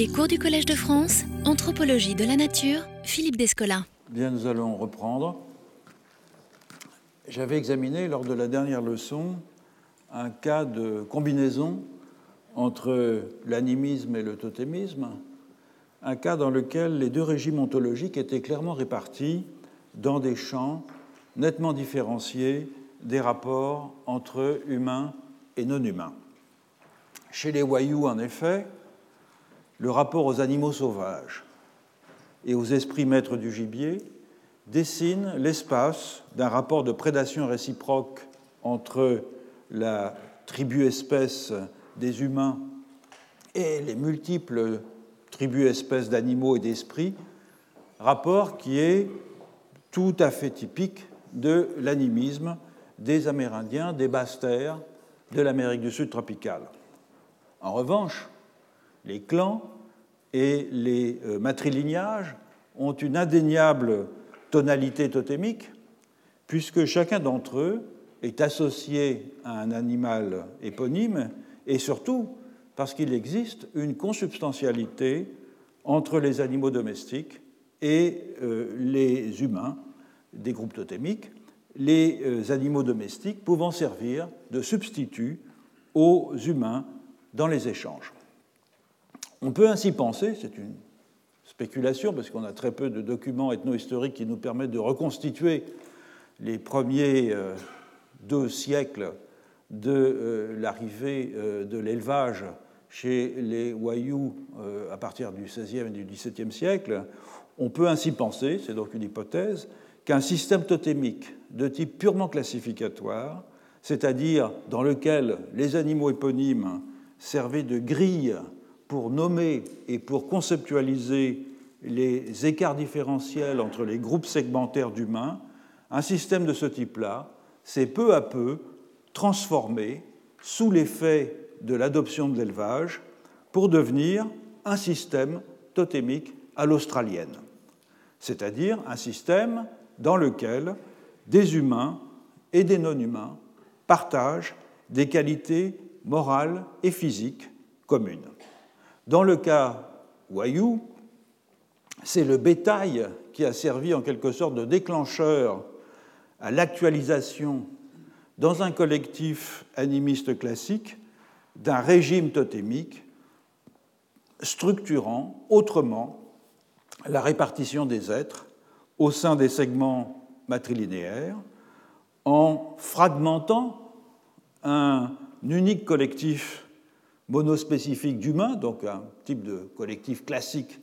Les cours du Collège de France, Anthropologie de la Nature, Philippe Descola. Bien, nous allons reprendre. J'avais examiné lors de la dernière leçon un cas de combinaison entre l'animisme et le totémisme, un cas dans lequel les deux régimes ontologiques étaient clairement répartis dans des champs nettement différenciés des rapports entre humains et non humains. Chez les Wayuu, en effet, le rapport aux animaux sauvages et aux esprits maîtres du gibier dessine l'espace d'un rapport de prédation réciproque entre la tribu-espèce des humains et les multiples tribus-espèces d'animaux et d'esprits, rapport qui est tout à fait typique de l'animisme des Amérindiens, des basses-terres de l'Amérique du Sud tropicale. En revanche, les clans et les euh, matrilignages ont une indéniable tonalité totémique, puisque chacun d'entre eux est associé à un animal éponyme, et surtout parce qu'il existe une consubstantialité entre les animaux domestiques et euh, les humains des groupes totémiques, les euh, animaux domestiques pouvant servir de substitut aux humains dans les échanges. On peut ainsi penser, c'est une spéculation parce qu'on a très peu de documents ethno-historiques qui nous permettent de reconstituer les premiers euh, deux siècles de euh, l'arrivée euh, de l'élevage chez les Wayuu à partir du XVIe et du XVIIe siècle, on peut ainsi penser, c'est donc une hypothèse, qu'un système totémique de type purement classificatoire, c'est-à-dire dans lequel les animaux éponymes servaient de grille pour nommer et pour conceptualiser les écarts différentiels entre les groupes segmentaires d'humains, un système de ce type-là s'est peu à peu transformé sous l'effet de l'adoption de l'élevage pour devenir un système totémique à l'australienne, c'est-à-dire un système dans lequel des humains et des non-humains partagent des qualités morales et physiques communes. Dans le cas Wayuu, c'est le bétail qui a servi en quelque sorte de déclencheur à l'actualisation dans un collectif animiste classique d'un régime totémique structurant autrement la répartition des êtres au sein des segments matrilinéaires en fragmentant un unique collectif monospécifique d'humains, donc un type de collectif classique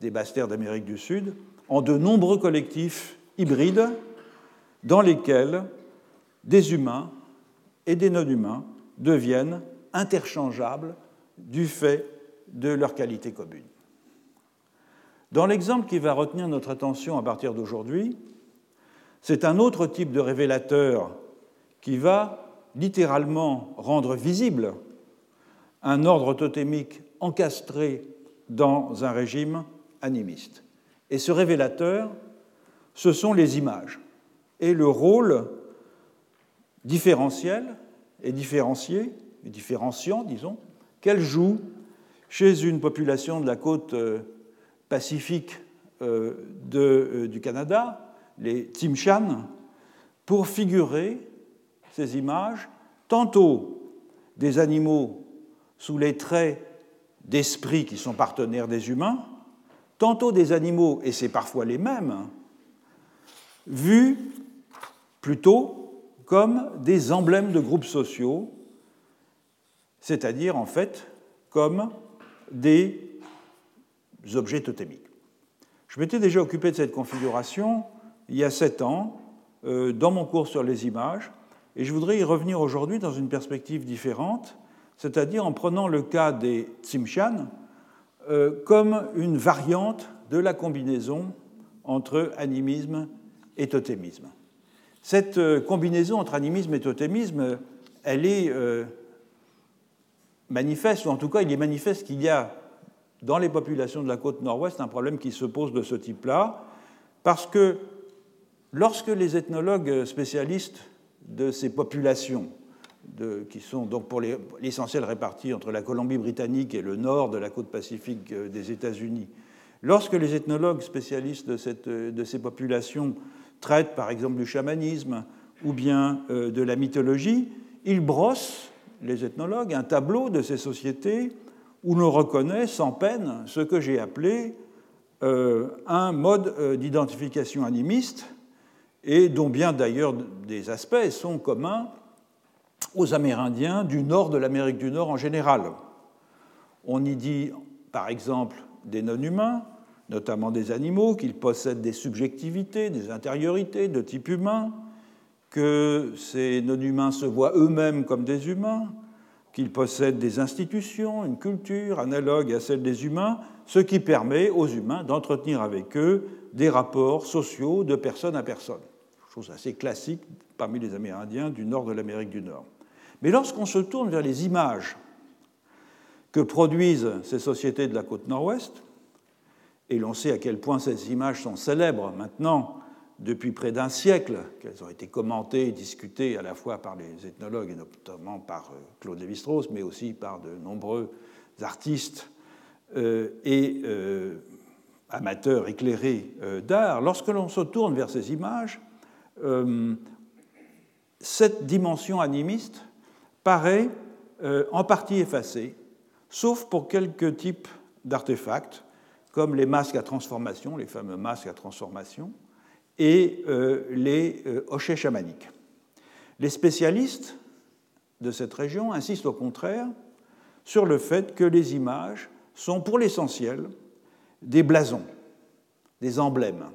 des basses-terres d'Amérique du Sud, en de nombreux collectifs hybrides dans lesquels des humains et des non-humains deviennent interchangeables du fait de leur qualité commune. Dans l'exemple qui va retenir notre attention à partir d'aujourd'hui, c'est un autre type de révélateur qui va littéralement rendre visible un ordre totémique encastré dans un régime animiste. Et ce révélateur, ce sont les images et le rôle différentiel et différencié, et différenciant, disons, qu'elles jouent chez une population de la côte euh, pacifique euh, euh, du Canada, les Tsimshan, pour figurer ces images, tantôt des animaux sous les traits d'esprits qui sont partenaires des humains, tantôt des animaux, et c'est parfois les mêmes, vus plutôt comme des emblèmes de groupes sociaux, c'est-à-dire en fait comme des objets totémiques. Je m'étais déjà occupé de cette configuration il y a sept ans euh, dans mon cours sur les images, et je voudrais y revenir aujourd'hui dans une perspective différente c'est-à-dire en prenant le cas des Tsimshan euh, comme une variante de la combinaison entre animisme et totémisme. Cette euh, combinaison entre animisme et totémisme, elle est euh, manifeste, ou en tout cas il est manifeste qu'il y a dans les populations de la côte nord-ouest un problème qui se pose de ce type-là, parce que lorsque les ethnologues spécialistes de ces populations qui sont donc pour l'essentiel répartis entre la Colombie-Britannique et le nord de la côte pacifique euh, des États-Unis. Lorsque les ethnologues spécialistes de, cette, de, ces populations traitent par exemple du chamanisme ou bien euh, de la mythologie, ils brossent, les ethnologues, un tableau de ces sociétés où l'on reconnaît sans peine ce que j'ai appelé euh, un mode d'identification animiste et dont bien d'ailleurs des aspects sont communs aux Amérindiens du nord de l'Amérique du Nord en général. On y dit, par exemple, des non-humains, notamment des animaux, qu'ils possèdent des subjectivités, des intériorités de type humain, que ces non-humains se voient eux-mêmes comme des humains, qu'ils possèdent des institutions, une culture analogue à celle des humains, ce qui permet aux humains d'entretenir avec eux des rapports sociaux de personne à personne. Chose assez classique parmi les Amérindiens du nord de l'Amérique du Nord. Mais lorsqu'on se tourne vers les images que produisent ces sociétés de la côte nord-ouest, et l'on sait à quel point ces images sont célèbres maintenant depuis près d'un siècle, qu'elles ont été commentées et discutées à la fois par les ethnologues et notamment par euh, Claude Lévi-Strauss, mais aussi par de nombreux artistes euh, et euh, amateurs éclairés d'art. Lorsque l'on se tourne vers ces images, cette dimension animiste paraît euh, en partie effacée, sauf pour quelques types d'artefacts, comme les masques à transformation, les fameux masques à transformation, et euh, les euh, hochets chamaniques. Les spécialistes de cette région insistent au contraire sur le fait que les images sont pour l'essentiel des blasons, des emblèmes,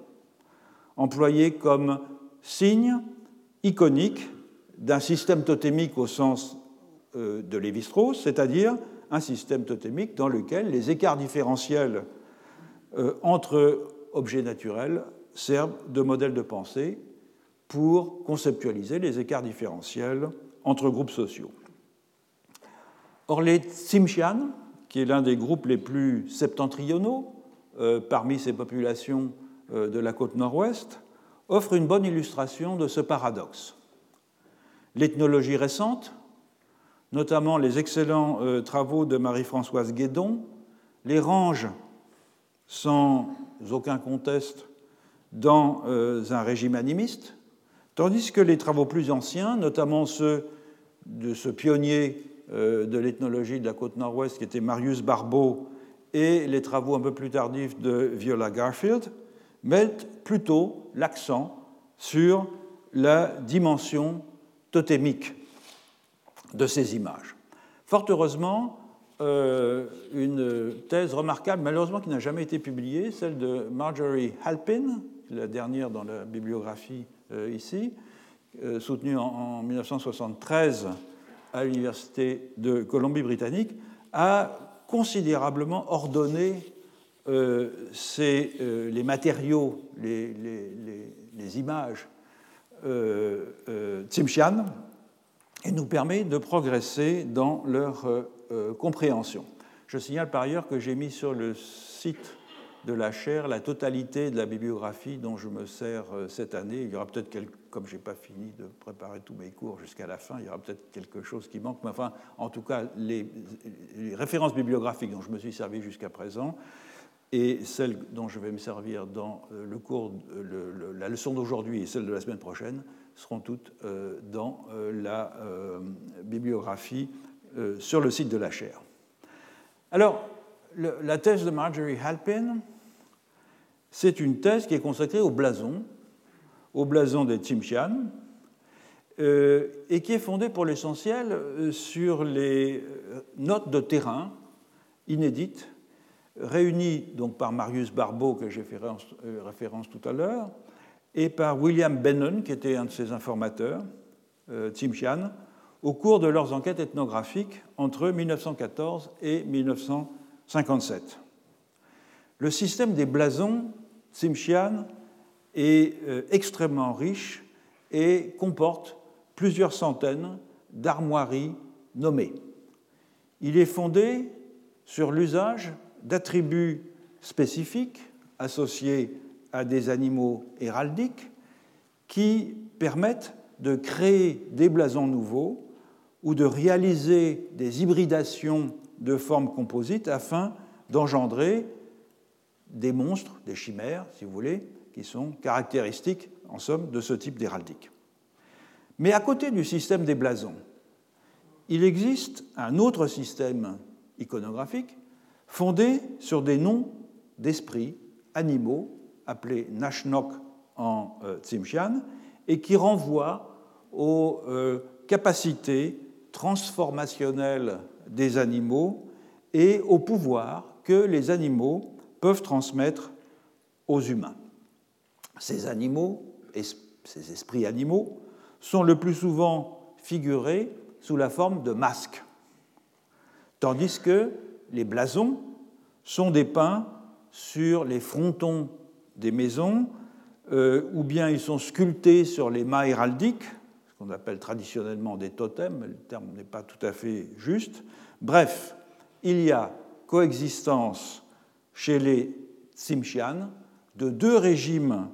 employés comme signes iconiques d'un système totémique au sens euh, de Lévi-Strauss, c'est-à-dire un système totémique dans lequel les écarts différentiels euh, entre objets naturels servent de modèle de pensée pour conceptualiser les écarts différentiels entre groupes sociaux. Or, les Tsimshian, qui est l'un des groupes les plus septentrionaux euh, parmi ces populations de la côte nord-ouest, offre une bonne illustration de ce paradoxe. L'ethnologie récente, notamment les excellents euh, travaux de Marie-Françoise Guédon, les range sans aucun conteste dans euh, un régime animiste, tandis que les travaux plus anciens, notamment ceux de ce pionnier euh, de l'ethnologie de la côte nord-ouest qui était Marius Barbeau et les travaux un peu plus tardifs de Viola Garfield, mettent plutôt l'accent sur la dimension totémique de ces images. Fort heureusement, euh, une thèse remarquable, malheureusement qui n'a jamais été publiée, celle de Marjorie Halpin, la dernière dans la bibliographie euh, ici, euh, soutenue en, 1973 à l'Université de Colombie-Britannique, a considérablement ordonné les matériaux, les, images Tsimshian et nous permet de progresser dans leur euh, compréhension. Je signale par ailleurs que j'ai mis sur le site de la chaire la totalité de la bibliographie dont je me sers cette année. Il y aura peut-être, comme je n'ai pas fini de préparer tous mes cours jusqu'à la fin, il y aura peut-être quelque chose qui manque. Mais enfin, en tout cas, les références bibliographiques dont je me suis servi jusqu'à présent et celle dont je vais me servir dans euh, le cours, la leçon d'aujourd'hui et celle de la semaine prochaine seront toutes euh, dans euh, la bibliographie sur le site de la chaire. Alors, la thèse de Marjorie Halpin, c'est une thèse qui est consacrée au blason, au blason des Tsimshian, et qui est fondée pour l'essentiel sur les notes de terrain inédites réunis donc par Marius Barbeau, que j'ai fait euh, référence tout à l'heure, et par William Bennon, qui était un de ses informateurs, euh, Tsimshian, au cours de leurs enquêtes ethnographiques entre 1914 et 1957. Le système des blasons Tsimshian est euh, extrêmement riche et comporte plusieurs centaines d'armoiries nommées. Il est fondé sur l'usage d'attributs spécifiques associés à des animaux héraldiques qui permettent de créer des blasons nouveaux ou de réaliser des hybridations de formes composites afin d'engendrer des monstres, des chimères, si vous voulez, qui sont caractéristiques, en somme, de ce type d'héraldique. Mais à côté du système des blasons, il existe un autre système iconographique fondé sur des noms d'esprits animaux appelés Nashnok en euh, Tsimshian et qui renvoie aux euh, capacités transformationnelles des animaux et au pouvoir que les animaux peuvent transmettre aux humains. Ces animaux, ces esprits animaux, sont le plus souvent figurés sous la forme de masques, tandis que les blasons sont dépeints sur les frontons des maisons, euh, ou bien ils sont sculptés sur les mâts héraldiques, ce qu'on appelle traditionnellement des totems, mais le terme n'est pas tout à fait juste. Bref, il y a coexistence chez les Tsimshian de deux régimes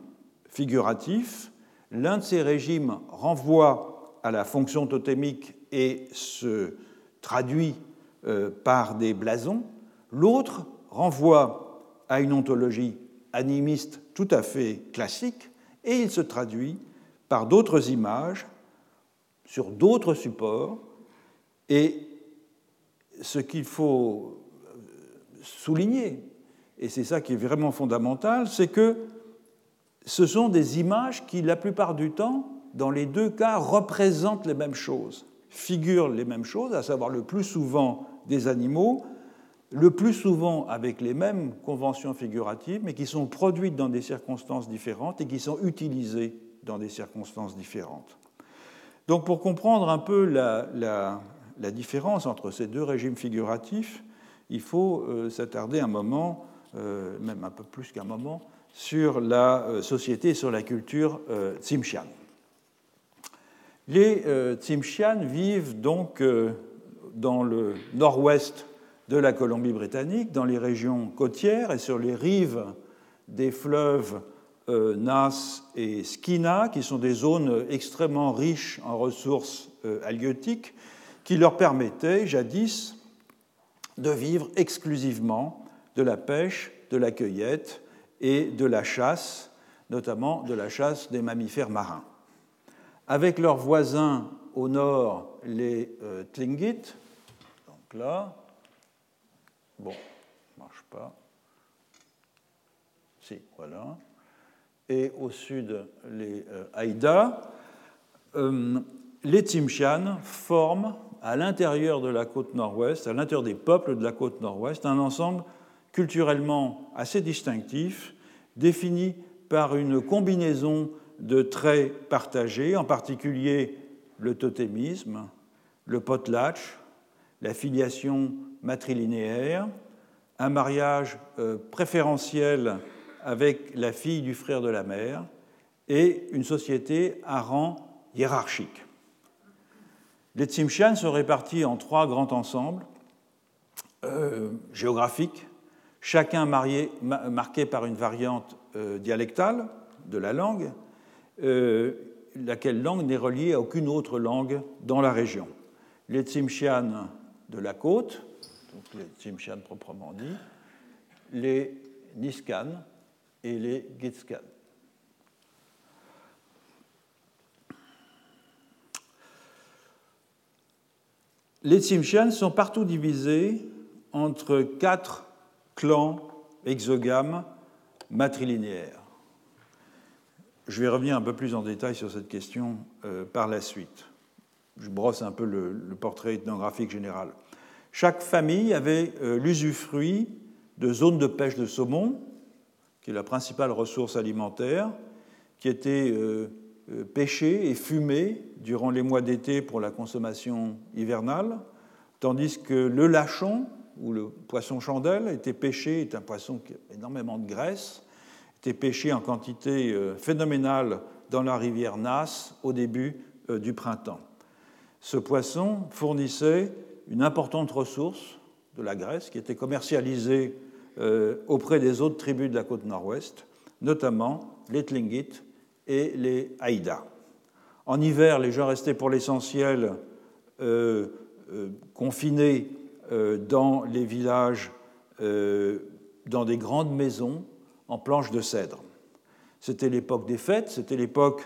figuratifs. L'un de ces régimes renvoie à la fonction totémique et se traduit par des blasons. L'autre renvoie à une ontologie animiste tout à fait classique et il se traduit par d'autres images sur d'autres supports. Et ce qu'il faut euh, souligner, et c'est ça qui est vraiment fondamental, c'est que ce sont des images qui, la plupart du temps, dans les deux cas, représentent les mêmes choses, figurent les mêmes choses, à savoir le plus souvent des animaux, le plus souvent avec les mêmes conventions figuratives, mais qui sont produites dans des circonstances différentes et qui sont utilisées dans des circonstances différentes. Donc pour comprendre un peu la, différence entre ces deux régimes figuratifs, il faut euh, s'attarder un moment, euh, même un peu plus qu'un moment, sur la euh, société et sur la culture Tsimshian. Les Tsimshian vivent donc dans le nord-ouest de la Colombie-Britannique, dans les régions côtières et sur les rives des fleuves euh, Nas et Skina, qui sont des zones extrêmement riches en ressources euh, halieutiques, qui leur permettaient jadis de vivre exclusivement de la pêche, de la cueillette et de la chasse, notamment de la chasse des mammifères marins. Avec leurs voisins au nord, les euh, Tlingit, là, Bon, marche pas. Si, voilà. Et au sud, les euh, Haïda. Euh, les Tsimshian forment à l'intérieur de la côte nord-ouest, à l'intérieur des peuples de la côte nord-ouest, un ensemble culturellement assez distinctif, défini par une combinaison de traits partagés, en particulier le totémisme, le potlatch, la filiation matrilinéaire, un mariage euh, préférentiel avec la fille du frère de la mère et une société à rang hiérarchique. Les Tsimshian sont répartis en trois grands ensembles euh, géographiques, chacun marqué par une variante euh, dialectale de la langue, laquelle langue n'est reliée à aucune autre langue dans la région. Les Tsimshian de la côte, les Tsimshian proprement dit, les Niskan et les Gitskan. Les Tsimshian sont partout divisés entre quatre clans exogames matrilinéaires. Je vais revenir un peu plus en détail sur cette question euh, par la suite. Je brosse un peu le portrait ethnographique général. Chaque famille avait euh, l'usufruit de zones de pêche de saumon, qui est la principale ressource alimentaire, qui étaient euh, euh, pêchées et fumées durant les mois d'été pour la consommation hivernale, tandis que le lachon, ou le poisson chandelle, était pêché, est un poisson qui a énormément de graisse, était pêché en quantité phénoménale dans la rivière Nas au début du printemps. Ce poisson fournissait une importante ressource de la Grèce qui était commercialisée euh, auprès des autres tribus de la côte nord-ouest, notamment les Tlingit et les Haïda. En hiver, les gens restaient pour l'essentiel confinés dans les villages, dans des grandes maisons en planches de cèdre. C'était l'époque des fêtes, c'était l'époque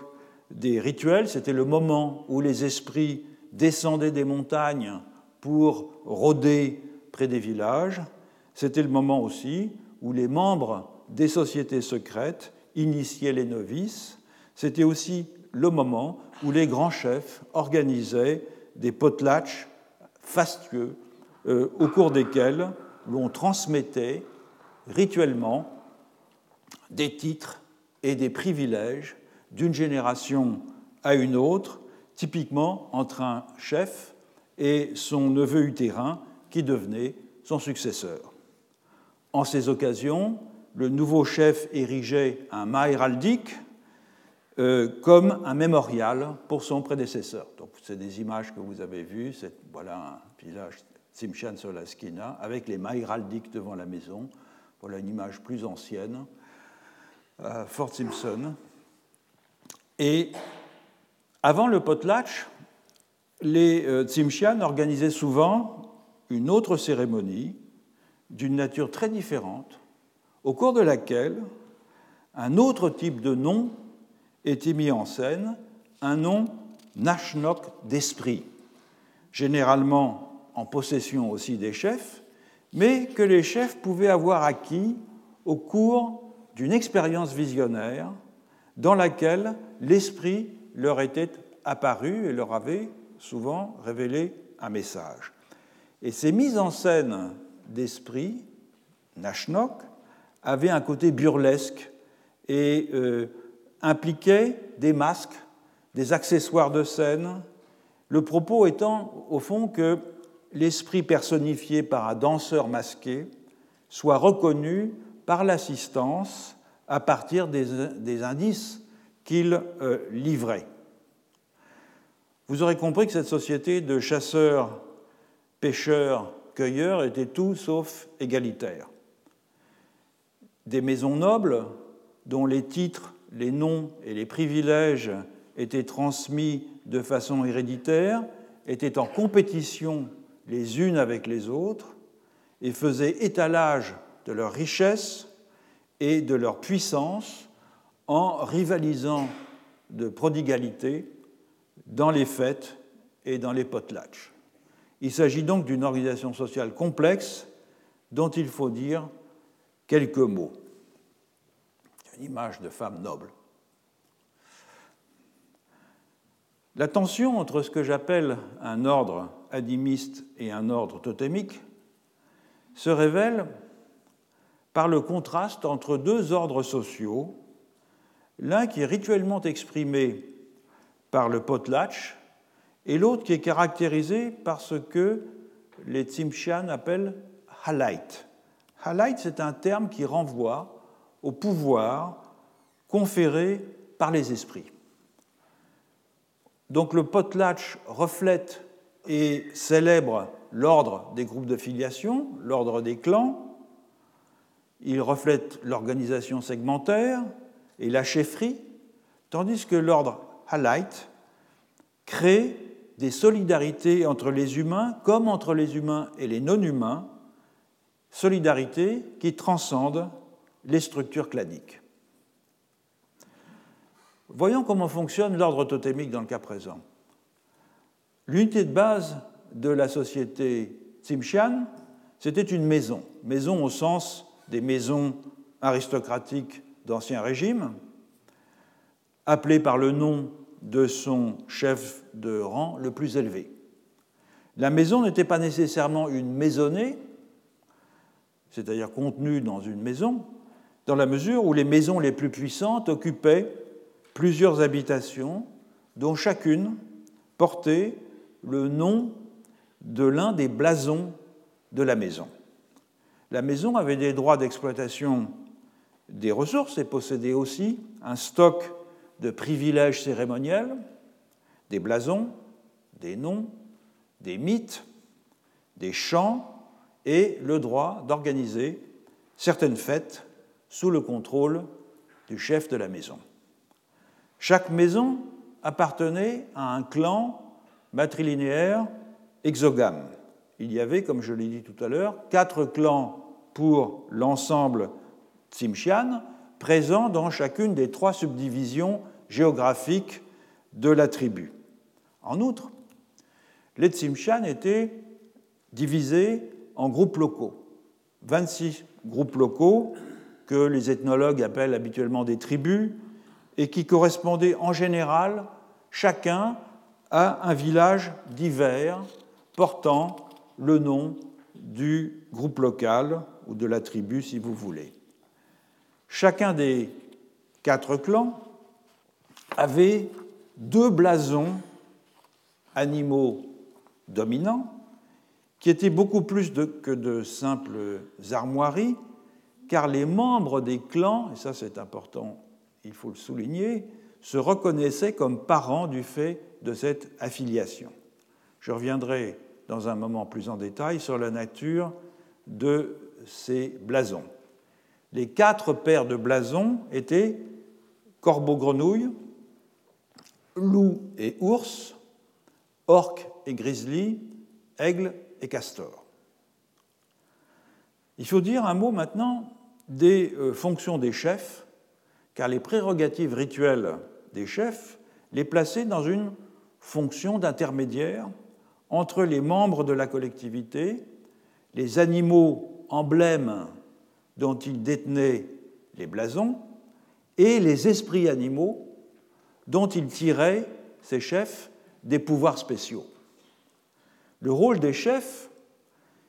des rituels, c'était le moment où les esprits descendaient des montagnes pour rôder près des villages. C'était le moment aussi où les membres des sociétés secrètes initiaient les novices. C'était aussi le moment où les grands chefs organisaient des potlatches fastueux euh, au cours desquels l'on transmettait rituellement des titres et des privilèges d'une génération à une autre, typiquement entre un chef et son neveu utérin qui devenait son successeur. En ces occasions, le nouveau chef érigeait un mât euh, comme un mémorial pour son prédécesseur. Donc, c'est des images que vous avez vues. Voilà un village Simchan sur la Skina avec les mâts devant la maison. Voilà une image plus ancienne. Fort Simpson. Et avant le potlatch, les euh, Tsimshian organisaient souvent une autre cérémonie d'une nature très différente, au cours de laquelle un autre type de nom était mis en scène, un nom Nashnok d'esprit, généralement en possession aussi des chefs, mais que les chefs pouvaient avoir acquis au cours d'une expérience visionnaire dans laquelle l'esprit leur était apparu et leur avait souvent révélé un message. Et ces mises en scène d'esprit, Nashnok, avaient un côté burlesque et euh, impliquaient des masques, des accessoires de scène, le propos étant au fond que l'esprit personnifié par un danseur masqué soit reconnu par l'assistance à partir des, indices qu'il euh, livrait. Vous aurez compris que cette société de chasseurs, pêcheurs, cueilleurs était tout sauf égalitaire. Des maisons nobles, dont les titres, les noms et les privilèges étaient transmis de façon héréditaire, étaient en compétition les unes avec les autres et faisaient étalage de leur richesse et de leur puissance en rivalisant de prodigalité dans les fêtes et dans les potlatches. Il s'agit donc d'une organisation sociale complexe dont il faut dire quelques mots. Une image de femme noble. La tension entre ce que j'appelle un ordre animiste et un ordre totémique se révèle par le contraste entre deux ordres sociaux, l'un qui est rituellement exprimé par le potlatch et l'autre qui est caractérisé par ce que les Tsimshian appellent halait. Halait, c'est un terme qui renvoie au pouvoir conféré par les esprits. Donc le potlatch reflète et célèbre l'ordre des groupes de filiation, l'ordre des clans, il reflète l'organisation segmentaire et la chefferie, tandis que l'ordre Halite crée des solidarités entre les humains comme entre les humains et les non-humains, solidarités qui transcendent les structures claniques. Voyons comment fonctionne l'ordre totémique dans le cas présent. L'unité de base de la société Tsimshian, c'était une maison, maison au sens des maisons aristocratiques d'Ancien Régime, appelées par le nom de son chef de rang le plus élevé. La maison n'était pas nécessairement une maisonnée, c'est-à-dire contenue dans une maison, dans la mesure où les maisons les plus puissantes occupaient plusieurs habitations dont chacune portait le nom de l'un des blasons de la maison. La maison avait des droits d'exploitation des ressources et possédait aussi un stock de privilèges cérémoniels, des blasons, des noms, des mythes, des chants et le droit d'organiser certaines fêtes sous le contrôle du chef de la maison. Chaque maison appartenait à un clan matrilinéaire exogame. Il y avait, comme je l'ai dit tout à l'heure, quatre clans pour l'ensemble Tsimshian, présents dans chacune des trois subdivisions géographiques de la tribu. En outre, les Tsimshian étaient divisés en groupes locaux. 26 groupes locaux que les ethnologues appellent habituellement des tribus et qui correspondaient en général chacun à un village divers portant le nom du groupe local ou de la tribu si vous voulez. Chacun des quatre clans avait deux blasons animaux dominants qui étaient beaucoup plus que de simples armoiries, car les membres des clans, et ça c'est important, il faut le souligner, se reconnaissaient comme parents du fait de cette affiliation. Je reviendrai dans un moment plus en détail sur la nature de ces blasons. Les quatre paires de blasons étaient corbeau-grenouille, loup et ours, orque et grizzly, aigle et castor. Il faut dire un mot maintenant des euh, fonctions des chefs, car les prérogatives rituelles des chefs les plaçaient dans une fonction d'intermédiaire entre les membres de la collectivité, les animaux emblèmes dont ils détenaient les blasons, et les esprits animaux dont ils tiraient, ces chefs, des pouvoirs spéciaux. Le rôle des chefs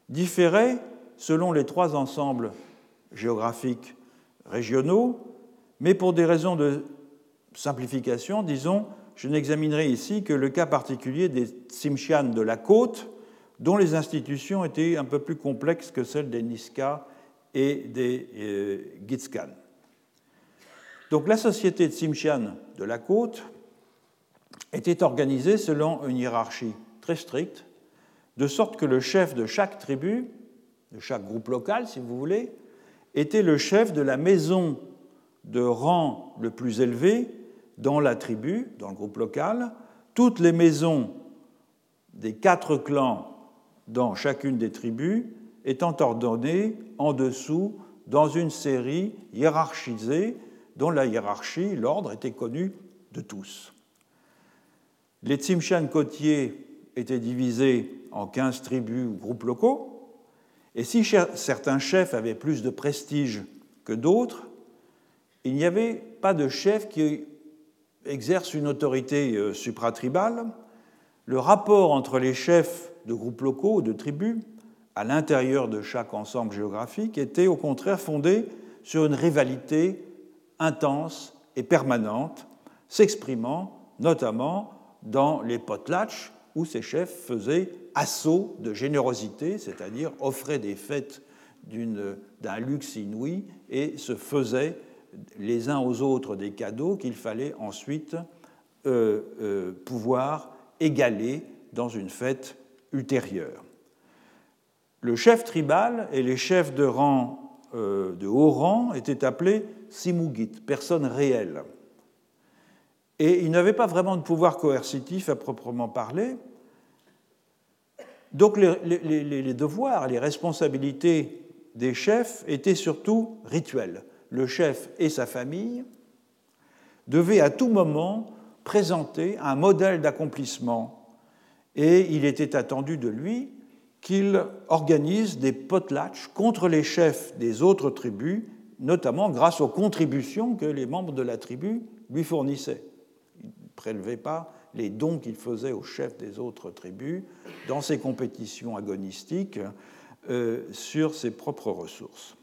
différait selon les trois ensembles géographiques régionaux, mais pour des raisons de simplification, disons, je n'examinerai ici que le cas particulier des Tsimshian de la côte, dont les institutions étaient un peu plus complexes que celles des Niska et des euh, Gitskan. Donc la société de Tsimshian de la côte était organisée selon une hiérarchie très stricte, de sorte que le chef de chaque tribu, de chaque groupe local si vous voulez, était le chef de la maison de rang le plus élevé dans la tribu, dans le groupe local, toutes les maisons des quatre clans dans chacune des tribus étant ordonnées en dessous dans une série hiérarchisée dont la hiérarchie, l'ordre était connu de tous. Les Tsimshan côtiers étaient divisés en 15 tribus ou groupes locaux, et si certains chefs avaient plus de prestige que d'autres, il n'y avait pas de chef qui exerce une autorité euh, supratribale, le rapport entre les chefs de groupes locaux ou de tribus à l'intérieur de chaque ensemble géographique était au contraire fondé sur une rivalité intense et permanente, s'exprimant notamment dans les potlatches où ces chefs faisaient assaut de générosité, c'est-à-dire offraient des fêtes d'un luxe inouï et se faisaient les uns aux autres des cadeaux qu'il fallait ensuite euh, euh, pouvoir égaler dans une fête ultérieure. Le chef tribal et les chefs de, rang, euh, de haut rang étaient appelés simugit, personnes réelles. Et ils n'avaient pas vraiment de pouvoir coercitif à proprement parler. Donc les devoirs, les responsabilités des chefs étaient surtout rituels le chef et sa famille, devaient à tout moment présenter un modèle d'accomplissement et il était attendu de lui qu'il organise des potlatches contre les chefs des autres tribus, notamment grâce aux contributions que les membres de la tribu lui fournissaient. Il ne prélevait pas les dons qu'il faisait aux chefs des autres tribus dans ses compétitions agonistiques euh, sur ses propres ressources.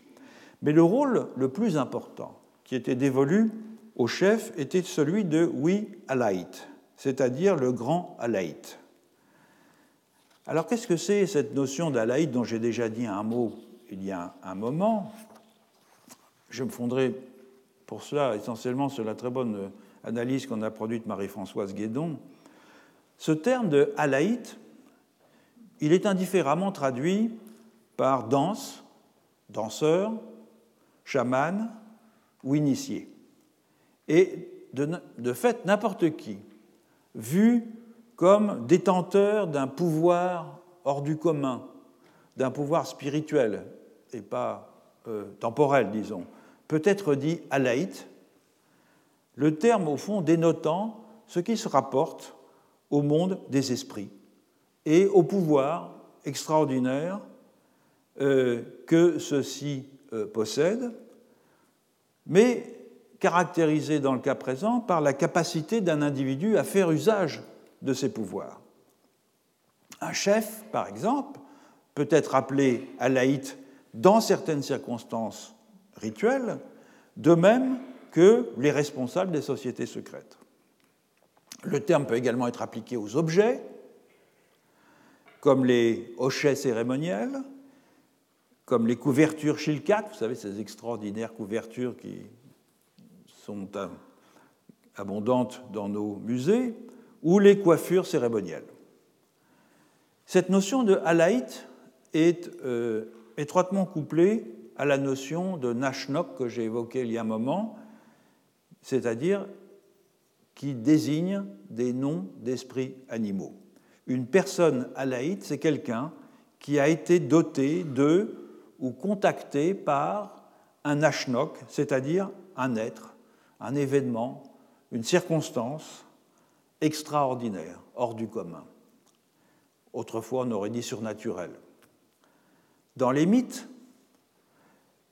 Mais le rôle le plus important qui était dévolu au chef était celui de Oui Alaït, c'est-à-dire le grand Alaït. Alors qu'est-ce que c'est cette notion d'Alaït dont j'ai déjà dit un mot il y a un moment? Je me fonderai pour cela essentiellement sur la très bonne analyse qu'on a produite Marie-Françoise Guédon. Ce terme de il est indifféremment traduit par danse, danseur, chaman ou initié. Et de, fait, n'importe qui, vu comme détenteur d'un pouvoir hors du commun, d'un pouvoir spirituel et pas euh, temporel, disons, peut être dit alaïte, le terme au fond dénotant ce qui se rapporte au monde des esprits et au pouvoir extraordinaire euh, que ceux-ci euh, possèdent, mais caractérisé dans le cas présent par la capacité d'un individu à faire usage de ses pouvoirs. Un chef, par exemple, peut être appelé alaïte dans certaines circonstances rituelles, de même que les responsables des sociétés secrètes. Le terme peut également être appliqué aux objets, comme les hochets cérémoniels, comme les couvertures Chilcat, vous savez, ces extraordinaires couvertures qui sont abondantes dans nos musées, ou les coiffures cérémonielles. Cette notion de halaït est euh, étroitement couplée à la notion de nashnok que j'ai évoquée il y a un moment, c'est-à-dire qui désigne des noms d'esprits animaux. Une personne halaïte, c'est quelqu'un qui a été doté de ou contacté par un ashnok, c'est-à-dire un être, un événement, une circonstance extraordinaire, hors du commun. Autrefois, on aurait dit surnaturel. Dans les mythes,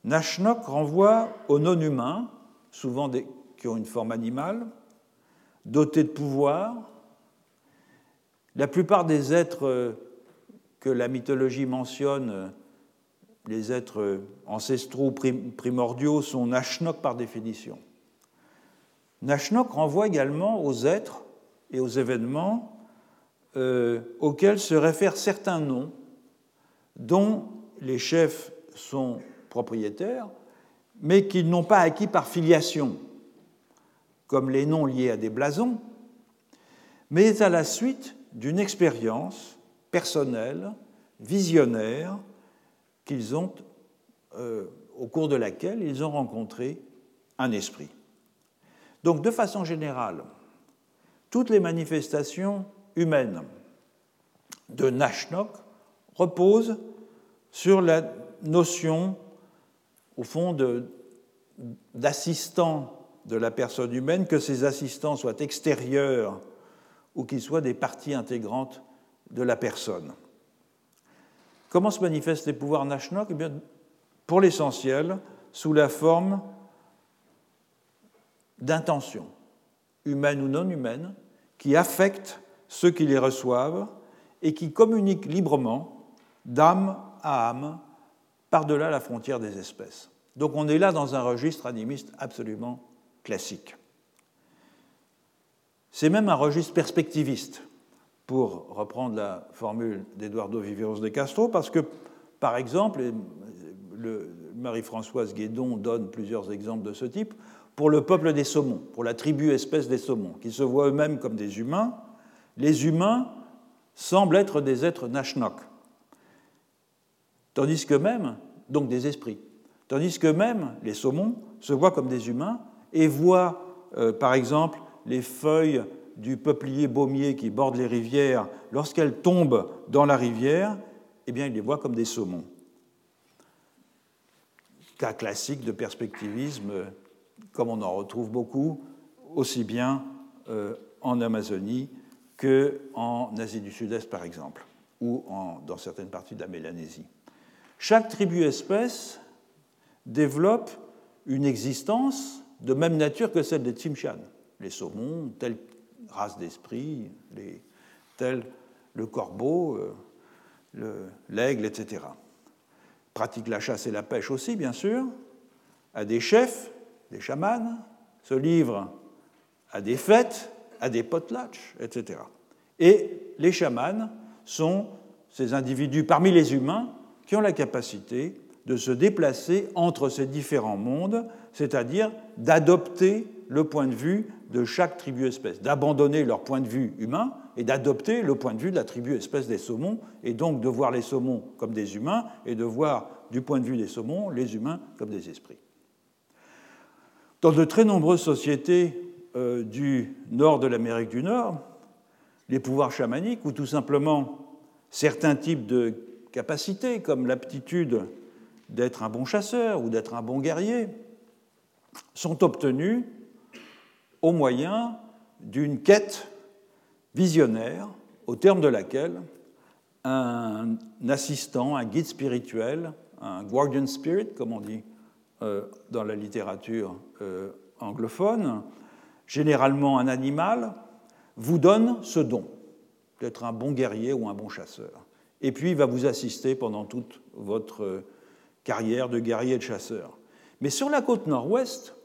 Nashnok renvoie aux non-humains, souvent qui ont une forme animale, dotés de pouvoir. La plupart des êtres que la mythologie mentionne les êtres ancestraux primordiaux sont Nashnok par définition. Nashnok renvoie également aux êtres et aux événements euh, auxquels se réfèrent certains noms dont les chefs sont propriétaires, mais qu'ils n'ont pas acquis par filiation, comme les noms liés à des blasons, mais à la suite d'une expérience personnelle, visionnaire, qu'ils ont, euh, au cours de laquelle ils ont rencontré un esprit. Donc, de façon générale, toutes les manifestations humaines de Nashnok reposent sur la notion, au fond, d'assistant de, la personne humaine, que ces assistants soient extérieurs ou qu'ils soient des parties intégrantes de la personne. Comment se manifestent les pouvoirs Nashnok eh bien, Pour l'essentiel, sous la forme d'intentions, humaines ou non humaines, qui affectent ceux qui les reçoivent et qui communiquent librement, d'âme à âme, par-delà la frontière des espèces. Donc on est là dans un registre animiste absolument classique. C'est même un registre perspectiviste pour reprendre la formule d'Eduardo Viveros de Castro, parce que, par exemple, Marie-Françoise Guédon donne plusieurs exemples de ce type, pour le peuple des saumons, pour la tribu espèce des saumons, qui se voient eux-mêmes comme des humains, les humains semblent être des êtres nashnok, tandis que même, donc des esprits, tandis que même les saumons se voient comme des humains et voient, euh, par exemple, les feuilles du peuplier baumier qui borde les rivières, lorsqu'elles tombent dans la rivière, eh bien, il les voit comme des saumons. Cas classique de perspectivisme, comme on en retrouve beaucoup, aussi bien euh, en Amazonie qu'en Asie du Sud-Est, par exemple, ou dans certaines parties de la Mélanésie. Chaque tribu-espèce développe une existence de même nature que celle des Tsimshan, les saumons, tels race d'esprit, tels le corbeau, euh, l'aigle, etc. Pratique la chasse et la pêche aussi, bien sûr, à des chefs, des chamans, se livrent à des fêtes, à des potlatches, etc. Et les chamans sont ces individus parmi les humains qui ont la capacité de se déplacer entre ces différents mondes, c'est-à-dire d'adopter le point de vue de chaque tribu-espèce, d'abandonner leur point de vue humain et d'adopter le point de vue de la tribu-espèce des saumons, et donc de voir les saumons comme des humains et de voir du point de vue des saumons les humains comme des esprits. Dans de très nombreuses sociétés euh, du nord de l'Amérique du Nord, les pouvoirs chamaniques ou tout simplement certains types de capacités comme l'aptitude d'être un bon chasseur ou d'être un bon guerrier sont obtenus au moyen d'une quête visionnaire au terme de laquelle un assistant, un guide spirituel, un guardian spirit, comme on dit dans la littérature euh, anglophone, généralement un animal, vous donne ce don, d'être un bon guerrier ou un bon chasseur. Et puis il va vous assister pendant toute votre carrière de guerrier et de chasseur. Mais sur la côte nord-ouest,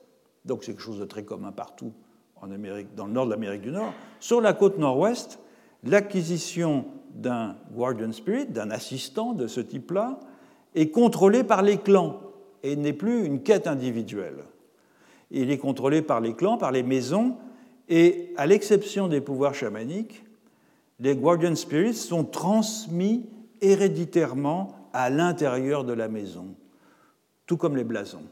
donc c'est quelque chose de très commun partout en Amérique, dans le nord de l'Amérique du Nord, sur la côte nord-ouest, l'acquisition d'un guardian spirit, d'un assistant de ce type-là, est contrôlée par les clans et n'est plus une quête individuelle. Il est contrôlé par les clans, par les maisons, et à l'exception des pouvoirs chamaniques, les guardian spirits sont transmis héréditairement à l'intérieur de la maison, tout comme les blasons.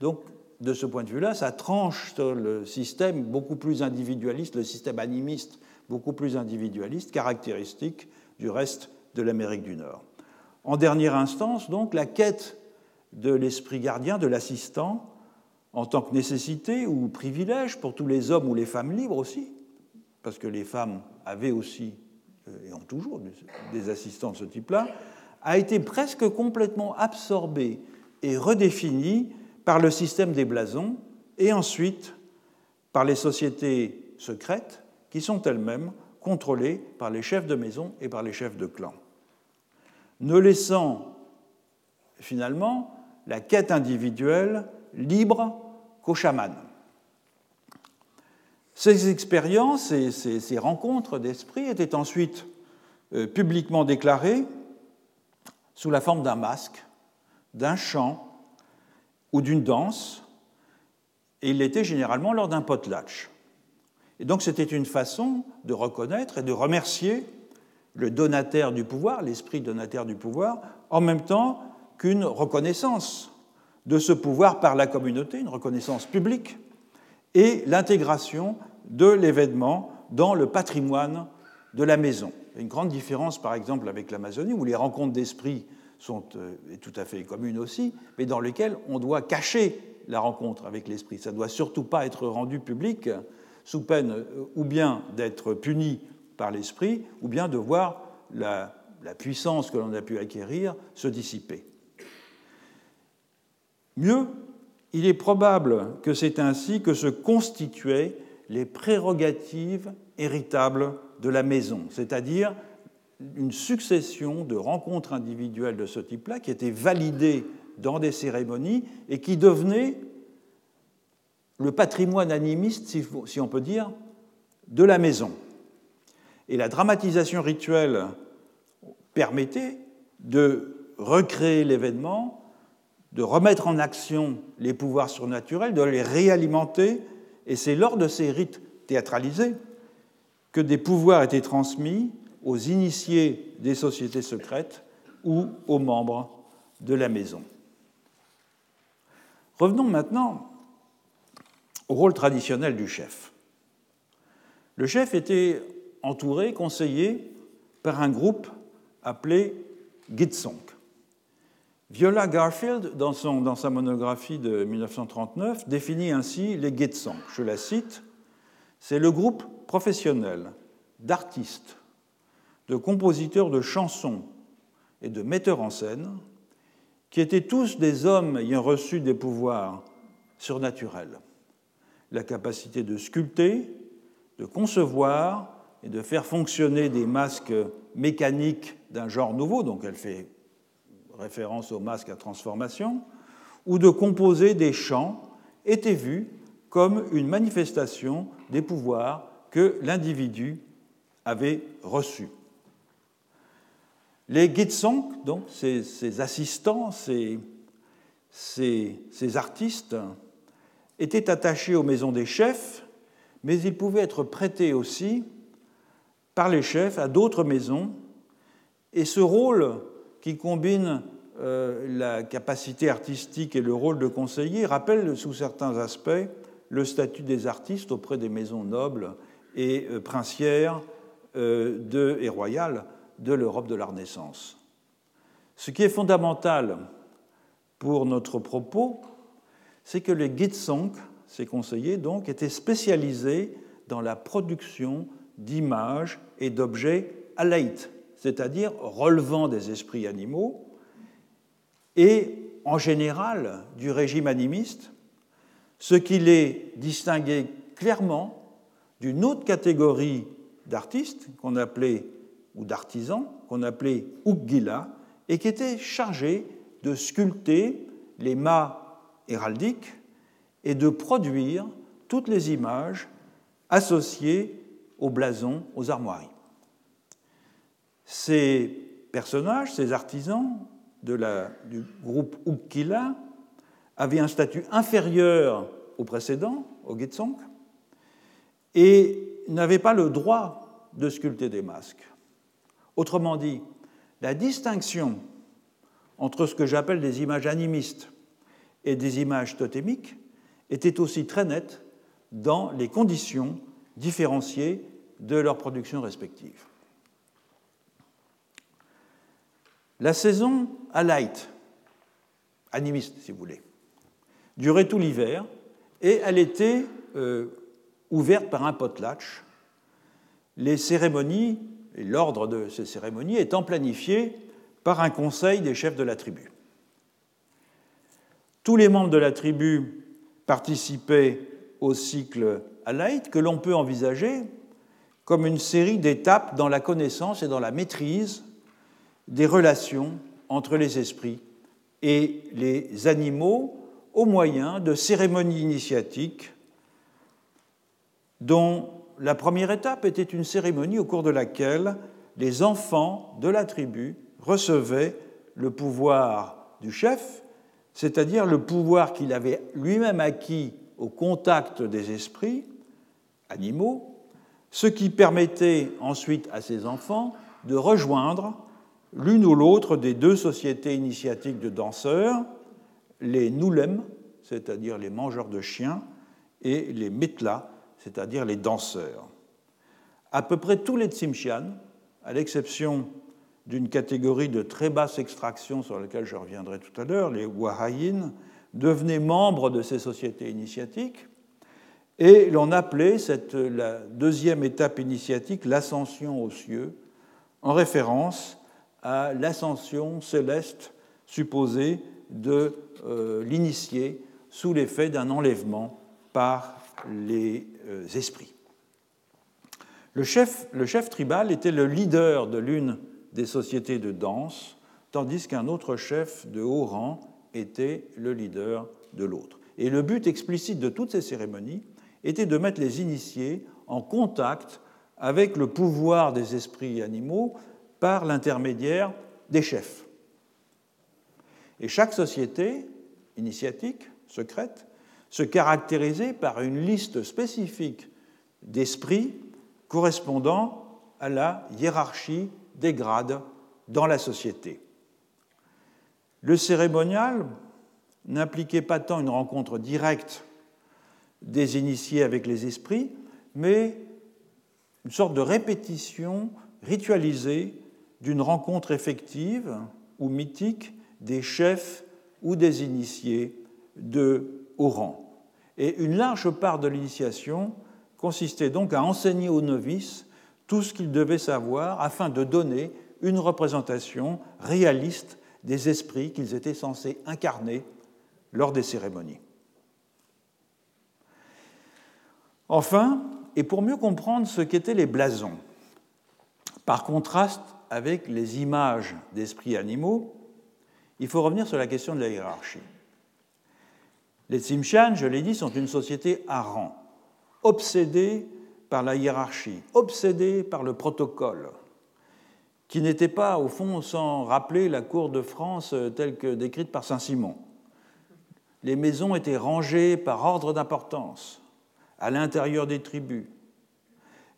Donc, de ce point de vue-là, ça tranche sur le système beaucoup plus individualiste, le système animiste beaucoup plus individualiste, caractéristique du reste de l'Amérique du Nord. En dernière instance, donc, la quête de l'esprit gardien, de l'assistant, en tant que nécessité ou privilège pour tous les hommes ou les femmes libres aussi, parce que les femmes avaient aussi euh, et ont toujours des assistants de ce type-là, a été presque complètement absorbée et redéfinie par le système des blasons et ensuite par les sociétés secrètes qui sont elles-mêmes contrôlées par les chefs de maison et par les chefs de clan, ne laissant finalement la quête individuelle libre qu'aux chamans. Ces expériences et ces, rencontres d'esprit étaient ensuite euh, publiquement déclarées sous la forme d'un masque, d'un chant ou d'une danse, et il l'était généralement lors d'un potlatch. Et donc c'était une façon de reconnaître et de remercier le donataire du pouvoir, l'esprit donataire du pouvoir, en même temps qu'une reconnaissance de ce pouvoir par la communauté, une reconnaissance publique, et l'intégration de l'événement dans le patrimoine de la maison. Une grande différence, par exemple, avec l'Amazonie, où les rencontres d'esprit sont euh, tout à fait communes aussi, mais dans lesquelles on doit cacher la rencontre avec l'esprit. Ça ne doit surtout pas être rendu public, sous peine euh, ou bien d'être puni par l'esprit, ou bien de voir la, la puissance que l'on a pu acquérir se dissiper. Mieux, il est probable que c'est ainsi que se constituaient les prérogatives héritables de la maison, c'est-à-dire une succession de rencontres individuelles de ce type-là qui étaient validées dans des cérémonies et qui devenaient le patrimoine animiste, si on peut dire, de la maison. Et la dramatisation rituelle permettait de recréer l'événement, de remettre en action les pouvoirs surnaturels, de les réalimenter, et c'est lors de ces rites théâtralisés que des pouvoirs étaient transmis aux initiés des sociétés secrètes ou aux membres de la maison. Revenons maintenant au rôle traditionnel du chef. Le chef était entouré, conseillé par un groupe appelé Gitsong. Viola Garfield, dans, sa monographie de 1939, définit ainsi les Gitsong. Je la cite C'est le groupe professionnel d'artistes, de compositeurs de chansons et de metteurs en scène, qui étaient tous des hommes ayant reçu des pouvoirs surnaturels, la capacité de sculpter, de concevoir et de faire fonctionner des masques mécaniques d'un genre nouveau, donc elle fait référence aux masques à transformation, ou de composer des chants, étaient vus comme une manifestation des pouvoirs que l'individu avait reçus. Les Gitsong, donc ces, assistants, ces, artistes, étaient attachés aux maisons des chefs, mais ils pouvaient être prêtés aussi par les chefs à d'autres maisons. Et ce rôle qui combine euh, la capacité artistique et le rôle de conseiller rappelle sous certains aspects le statut des artistes auprès des maisons nobles et euh, princières de, et royale de l'Europe de la Renaissance. Ce qui est fondamental pour notre propos, c'est que les Gitsong, ces conseillers donc, étaient spécialisés dans la production d'images et d'objets alaïtes, c'est-à-dire relevant des esprits animaux, et en général du régime animiste, ce qui les distinguait clairement d'une autre catégorie d'artistes qu'on appelait ou d'artisans qu'on appelait Uggila et qui étaient chargés de sculpter les mâts héraldiques et de produire toutes les images associées aux blasons, aux armoiries. Ces personnages, ces artisans du groupe Ukkila avaient un statut inférieur au précédent, au Getsong, et n'avaient pas le droit de sculpter des masques. Autrement dit, la distinction entre ce que j'appelle des images animistes et des images totémiques était aussi très nette dans les conditions différenciées de leur production respective. La saison à light, animiste si vous voulez, durait tout l'hiver et elle était euh, ouverte par un potlatch. Les cérémonies et l'ordre de ces cérémonies étant planifié par un conseil des chefs de la tribu. Tous les membres de la tribu participaient au cycle alaït que l'on peut envisager comme une série d'étapes dans la connaissance et dans la maîtrise des relations entre les esprits et les animaux au moyen de cérémonies initiatiques dont la première étape était une cérémonie au cours de laquelle les enfants de la tribu recevaient le pouvoir du chef, c'est-à-dire le pouvoir qu'il avait lui-même acquis au contact des esprits animaux, ce qui permettait ensuite à ces enfants de rejoindre l'une ou l'autre des deux sociétés initiatiques de danseurs, les Nulem, c'est-à-dire les mangeurs de chiens, et les Metla, c'est-à-dire les danseurs. À peu près tous les Tsimshian, à l'exception d'une catégorie de très basse extraction sur laquelle je reviendrai tout à l'heure, les Wahayin, devenaient membres de ces sociétés initiatiques, et l'on appelait cette, la deuxième étape initiatique l'ascension aux cieux, en référence à l'ascension céleste supposée de euh, l'initié sous l'effet d'un enlèvement par les euh, esprits. Le chef, le chef tribal était le leader de l'une des sociétés de danse, tandis qu'un autre chef de haut rang était le leader de l'autre. Et le but explicite de toutes ces cérémonies était de mettre les initiés en contact avec le pouvoir des esprits animaux par l'intermédiaire des chefs. Et chaque société initiatique, secrète, se caractérisait par une liste spécifique d'esprits correspondant à la hiérarchie des grades dans la société. Le cérémonial n'impliquait pas tant une rencontre directe des initiés avec les esprits, mais une sorte de répétition ritualisée d'une rencontre effective ou mythique des chefs ou des initiés de haut rang. Et une large part de l'initiation consistait donc à enseigner aux novices tout ce qu'ils devaient savoir afin de donner une représentation réaliste des esprits qu'ils étaient censés incarner lors des cérémonies. Enfin, et pour mieux comprendre ce qu'étaient les blasons, par contraste avec les images d'esprits animaux, il faut revenir sur la question de la hiérarchie. Les Tsimshian, je l'ai dit, sont une société à rang, obsédée par la hiérarchie, obsédée par le protocole, qui n'était pas, au fond, sans rappeler la cour de France telle que décrite par Saint-Simon. Les maisons étaient rangées par ordre d'importance à l'intérieur des tribus.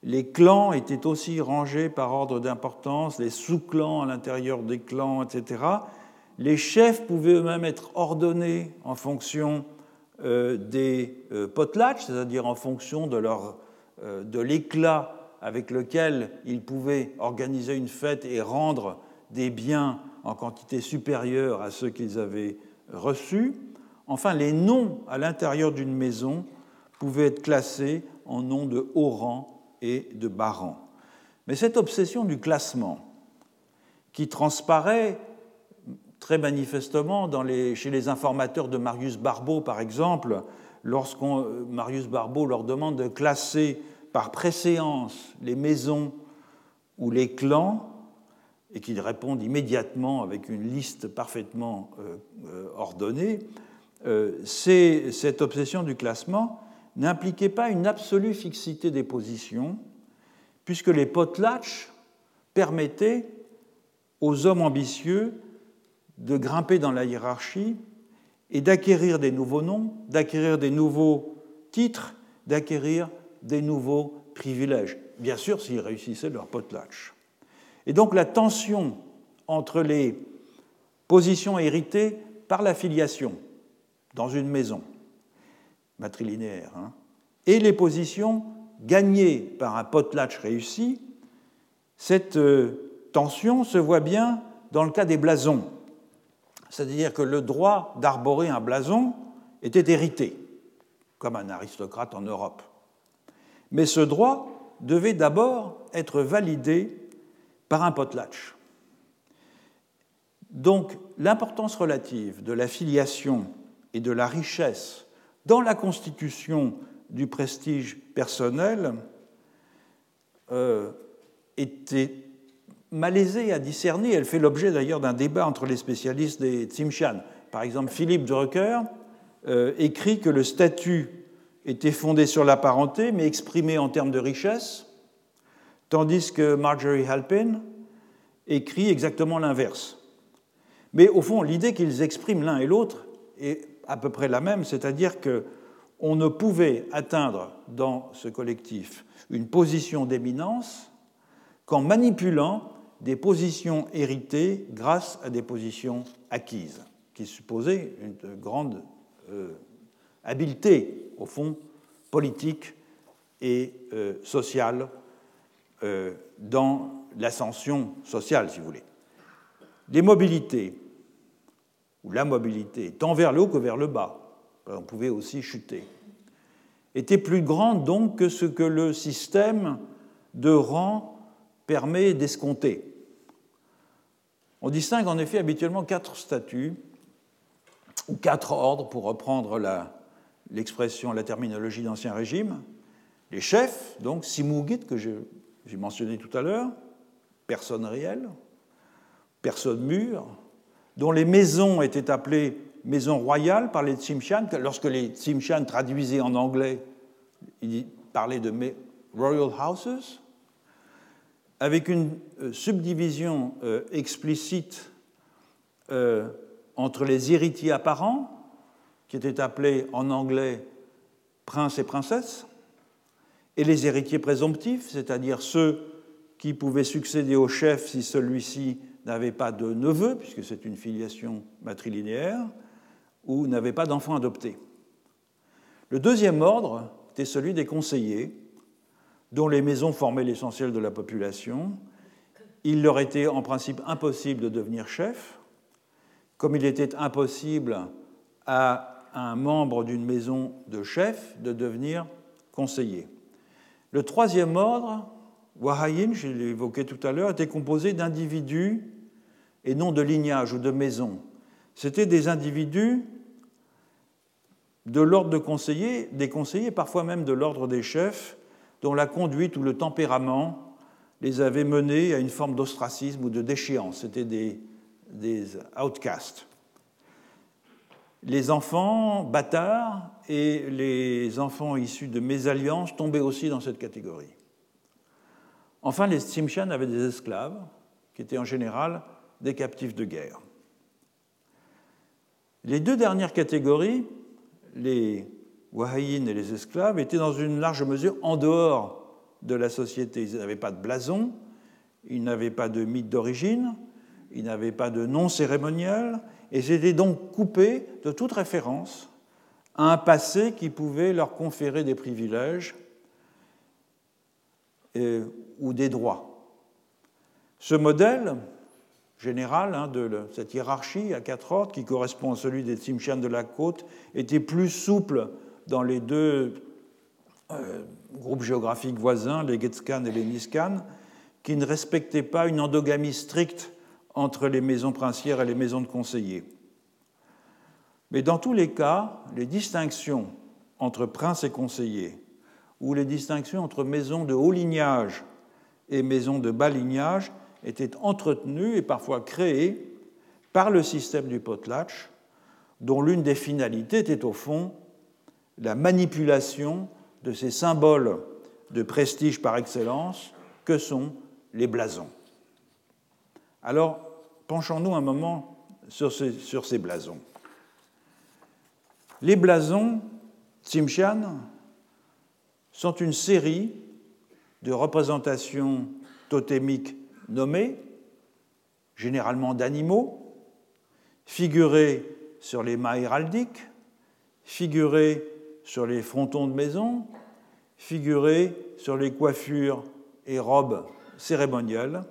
Les clans étaient aussi rangés par ordre d'importance, les sous-clans à l'intérieur des clans, etc. Les chefs pouvaient eux-mêmes être ordonnés en fonction euh, des euh, potlatches, c'est-à-dire en fonction euh, de l'éclat avec lequel ils pouvaient organiser une fête et rendre des biens en quantité supérieure à ceux qu'ils avaient reçus. Enfin, les noms à l'intérieur d'une maison pouvaient être classés en noms de haut rang et de bas rang. Mais cette obsession du classement, qui transparaît très manifestement chez les informateurs de Marius Barbeau, par exemple, lorsque Marius Barbeau leur demande de classer par préséance les maisons ou les clans, et qu'ils répondent immédiatement avec une liste parfaitement euh, euh, ordonnée, euh, cette obsession du classement n'impliquait pas une absolue fixité des positions, puisque les potlatches permettaient aux hommes ambitieux de grimper dans la hiérarchie et d'acquérir des nouveaux noms, d'acquérir des nouveaux titres, d'acquérir des nouveaux privilèges, bien sûr s'ils réussissaient leur potlatch. Et donc la tension entre les positions héritées par la filiation dans une maison matrilinéaire hein, et les positions gagnées par un potlatch réussi, cette euh, tension se voit bien dans le cas des blasons. C'est-à-dire que le droit d'arborer un blason était hérité, comme un aristocrate en Europe. Mais ce droit devait d'abord être validé par un potlatch. Donc l'importance relative de la filiation et de la richesse dans la constitution du prestige personnel euh, était malaisée à discerner. Elle fait l'objet d'ailleurs d'un débat entre les spécialistes des Tsimshian. Par exemple, Philippe Drucker euh, écrit que le statut était fondé sur la parenté, mais exprimé en termes de richesse, tandis que Marjorie Halpin écrit exactement l'inverse. Mais au fond, l'idée qu'ils expriment l'un et l'autre est à peu près la même, c'est-à-dire qu'on ne pouvait atteindre dans ce collectif une position d'éminence qu'en manipulant des positions héritées grâce à des positions acquises, qui supposaient une grande euh, habileté, au fond, politique et euh, sociale euh, dans l'ascension sociale, si vous voulez. Les mobilités, ou la mobilité, tant vers le haut que vers le bas, on pouvait aussi chuter, étaient plus grandes donc que ce que le système de rang permet d'escompter. On distingue en effet habituellement quatre statuts, ou quatre ordres, pour reprendre l'expression, la, terminologie d'Ancien Régime. Les chefs, donc Simugit, que j'ai mentionné tout à l'heure, personnes réelles, personnes mûres, dont les maisons étaient appelées maisons royales par les Tsimshian. Lorsque les Tsimshian traduisaient en anglais, ils parlaient de royal houses, avec une euh, subdivision euh, explicite euh, entre les héritiers apparents, qui étaient appelés en anglais princes et princesses, et les héritiers présomptifs, c'est-à-dire ceux qui pouvait succéder au chef si celui-ci n'avait pas de neveu, puisque c'est une filiation matrilinéaire, ou n'avait pas d'enfant adopté. Le deuxième ordre était celui des conseillers, dont les maisons formaient l'essentiel de la population. Il leur était en principe impossible de devenir chef, comme il était impossible à un membre d'une maison de chef de devenir conseiller. Le troisième ordre Wahayin, je l'ai évoqué tout à l'heure, était composé d'individus et non de lignages ou de maisons. C'étaient des individus de l'ordre de conseillers, des conseillers, parfois même de l'ordre des chefs, dont la conduite ou le tempérament les avait menés à une forme d'ostracisme ou de déchéance. C'étaient des, des outcasts. Les enfants bâtards et les enfants issus de mésalliances tombaient aussi dans cette catégorie. Enfin, les Tsimshian avaient des esclaves, qui étaient en général des captifs de guerre. Les deux dernières catégories, les Wahayin et les esclaves, étaient dans une large mesure en dehors de la société. Ils n'avaient pas de blason, ils n'avaient pas de mythe d'origine, ils n'avaient pas de nom cérémonial, et étaient donc coupés de toute référence à un passé qui pouvait leur conférer des privilèges ou des droits. Ce modèle général hein, de cette hiérarchie à quatre ordres, qui correspond à celui des Tsimshian de la côte, était plus souple dans les deux euh, groupes géographiques voisins, les Getskan et les Niskan, qui ne respectaient pas une endogamie stricte entre les maisons princières et les maisons de conseillers. Mais dans tous les cas, les distinctions entre princes et conseillers, ou les distinctions entre maisons de haut lignage et maisons de bas lignage, étaient entretenues et parfois créées par le système du potlatch, dont l'une des finalités était au fond la manipulation de ces symboles de prestige par excellence que sont les blasons. Alors, penchons-nous un moment sur ces, sur ces blasons. Les blasons Tsimshian sont une série de représentations totémiques nommées, généralement d'animaux, figurées sur les mâts héraldiques, figurées sur les frontons de maison, figurées sur les coiffures et robes cérémoniales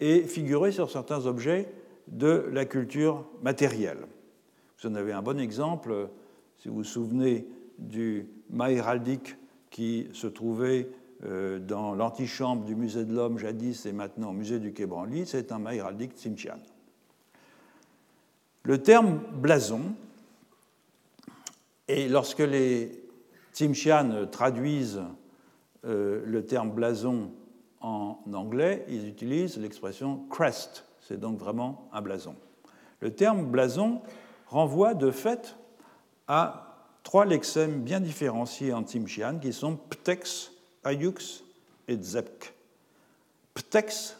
et figurées sur certains objets de la culture matérielle. Vous en avez un bon exemple, si vous vous souvenez du mât héraldique qui se trouvait dans l'antichambre du musée de l'homme jadis et maintenant au musée du Quai Branly, c'est un mât héraldique. Le terme blason, et lorsque les Tsimshian traduisent euh, le terme blason en anglais, ils utilisent l'expression crest, c'est donc vraiment un blason. Le terme blason renvoie de fait à trois lexèmes bien différenciés en Tsimshian qui sont Ptex, Ayux et Zepk. Ptex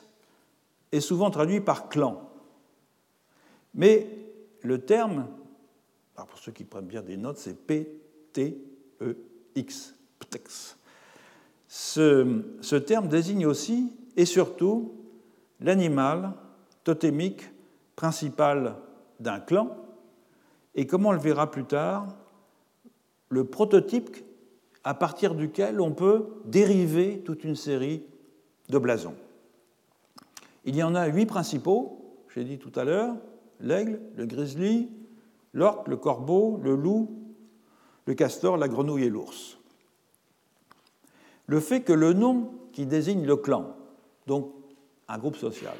est souvent traduit par clan, mais le terme, pour ceux qui prennent bien des notes, c'est P-T-E-X, Ptex. Ce, ce terme désigne aussi et surtout l'animal totémique principal d'un clan, et comme on le verra plus tard, le prototype à partir duquel on peut dériver toute une série de blasons. Il y en a huit principaux, j'ai dit tout à l'heure, l'aigle, le grizzly, l'orque, le corbeau, le loup, le castor, la grenouille et l'ours. Le fait que le nom qui désigne le clan, donc un groupe social,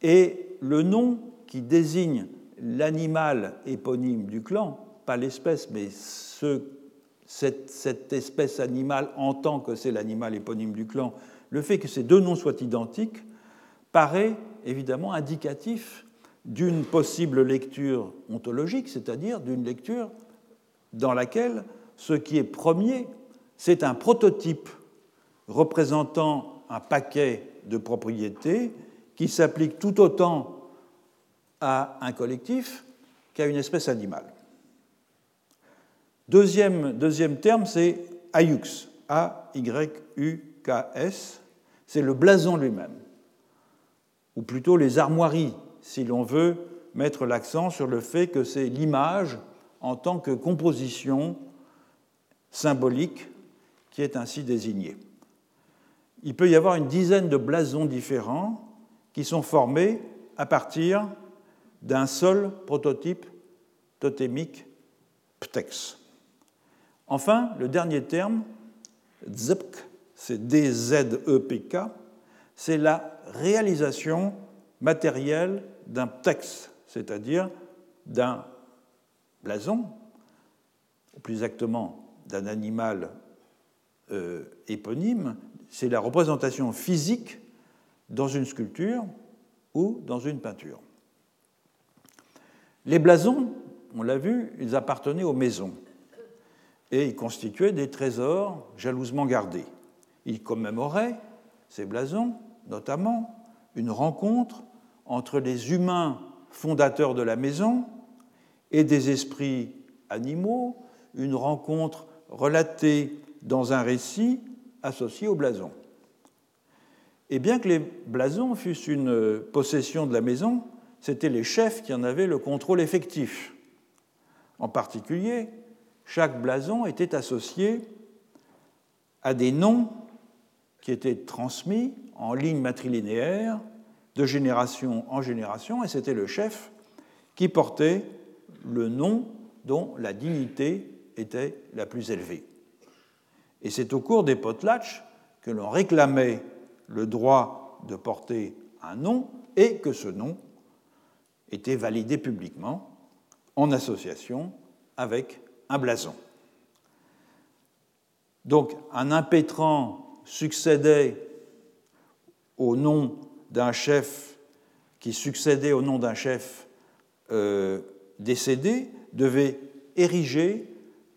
et le nom qui désigne l'animal éponyme du clan, pas l'espèce, mais cette, espèce animale en tant que c'est l'animal éponyme du clan, le fait que ces deux noms soient identiques paraît évidemment indicatif d'une possible lecture ontologique, c'est-à-dire d'une lecture dans laquelle ce qui est premier, c'est un prototype représentant un paquet de propriétés qui s'applique tout autant à un collectif qu'à une espèce animale. Deuxième, deuxième terme, c'est Ayux, A-Y-U-K-S, c'est le blason lui-même, ou plutôt les armoiries, si l'on veut mettre l'accent sur le fait que c'est l'image en tant que composition symbolique qui est ainsi désignée. Il peut y avoir une dizaine de blasons différents qui sont formés à partir d'un seul prototype totémique ptex. Enfin, le dernier terme, ZEPK, c'est D-Z-E-P-K, c'est la réalisation matérielle d'un ptex, c'est-à-dire d'un blason, ou plus exactement d'un animal euh, éponyme, c'est la représentation physique dans une sculpture ou dans une peinture. Les blasons, on l'a vu, ils appartenaient aux maisons et ils constituaient des trésors jalousement gardés. Ils commémoraient, ces blasons, notamment, une rencontre entre les humains fondateurs de la maison et des esprits animaux, une rencontre relatée dans un récit associé au blason. Et bien que les blasons fussent une possession de la maison, c'étaient les chefs qui en avaient le contrôle effectif. En particulier, chaque blason était associé à des noms qui était transmis en ligne matrilinéaire de génération en génération, et c'était le chef qui portait le nom dont la dignité était la plus élevée. Et c'est au cours des potlatches que l'on réclamait le droit de porter un nom et que ce nom était validé publiquement en association avec un blason. Donc un impétrant succédait au nom d'un chef qui succédait au nom d'un chef euh, décédé, devait ériger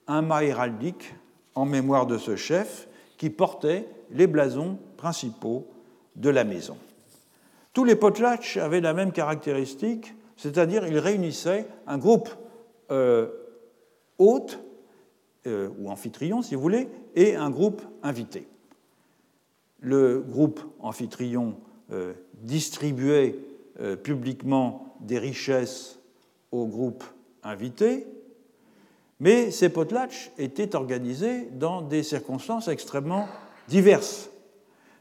un mât héraldique en mémoire de ce chef qui portait les blasons principaux de la maison. Tous les potlatches avaient la même caractéristique, c'est-à-dire ils réunissaient un groupe euh, hôte, euh, ou amphitryon si vous voulez, et un groupe invité. Le groupe amphitryon euh, distribuait euh, publiquement des richesses au groupe invité, mais ces potlatches étaient organisés dans des circonstances extrêmement diverses.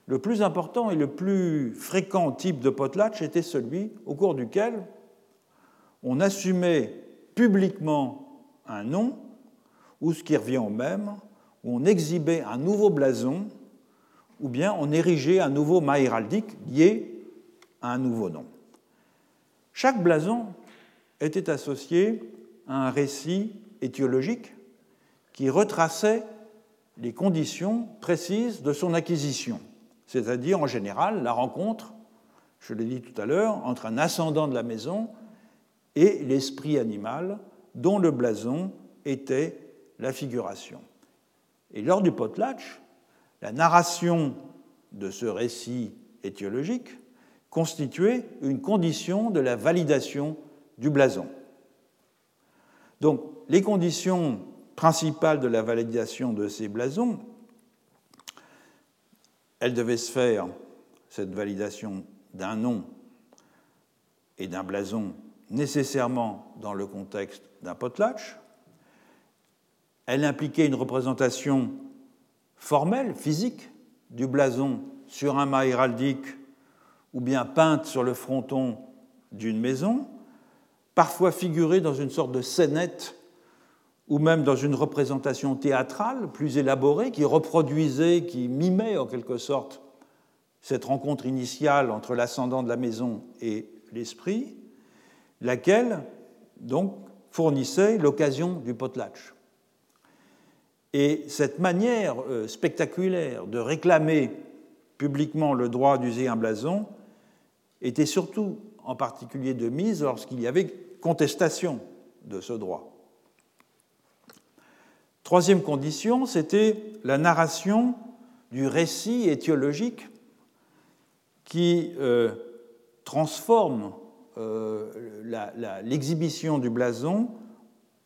Le plus important et le plus fréquent type de potlatch était celui au cours duquel on assumait publiquement un nom, ou ce qui revient au même, où on exhibait un nouveau blason, ou bien on érigeait un nouveau mât héraldique lié à un nouveau nom. Chaque blason était associé à un récit étiologique qui retraçait les conditions précises de son acquisition, c'est-à-dire en général la rencontre, je l'ai dit tout à l'heure, entre un ascendant de la maison et l'esprit animal dont le blason était la figuration. Et lors du potlatch, la narration de ce récit étiologique constituait une condition de la validation du blason. Donc, les conditions principales de la validation de ces blasons, elles devaient se faire, cette validation d'un nom et d'un blason, nécessairement dans le contexte d'un potlatch. Elle impliquait une représentation formelle, physique, du blason sur un mât héraldique ou bien peinte sur le fronton d'une maison, parfois figurée dans une sorte de scénette ou même dans une représentation théâtrale plus élaborée qui reproduisait, qui mimait en quelque sorte cette rencontre initiale entre l'ascendant de la maison et l'esprit, laquelle donc fournissait l'occasion du potlatch. Et cette manière euh, spectaculaire de réclamer publiquement le droit d'user un blason était surtout en particulier de mise lorsqu'il y avait contestation de ce droit. Troisième condition, c'était la narration du récit étiologique qui euh, transforme l'exhibition du blason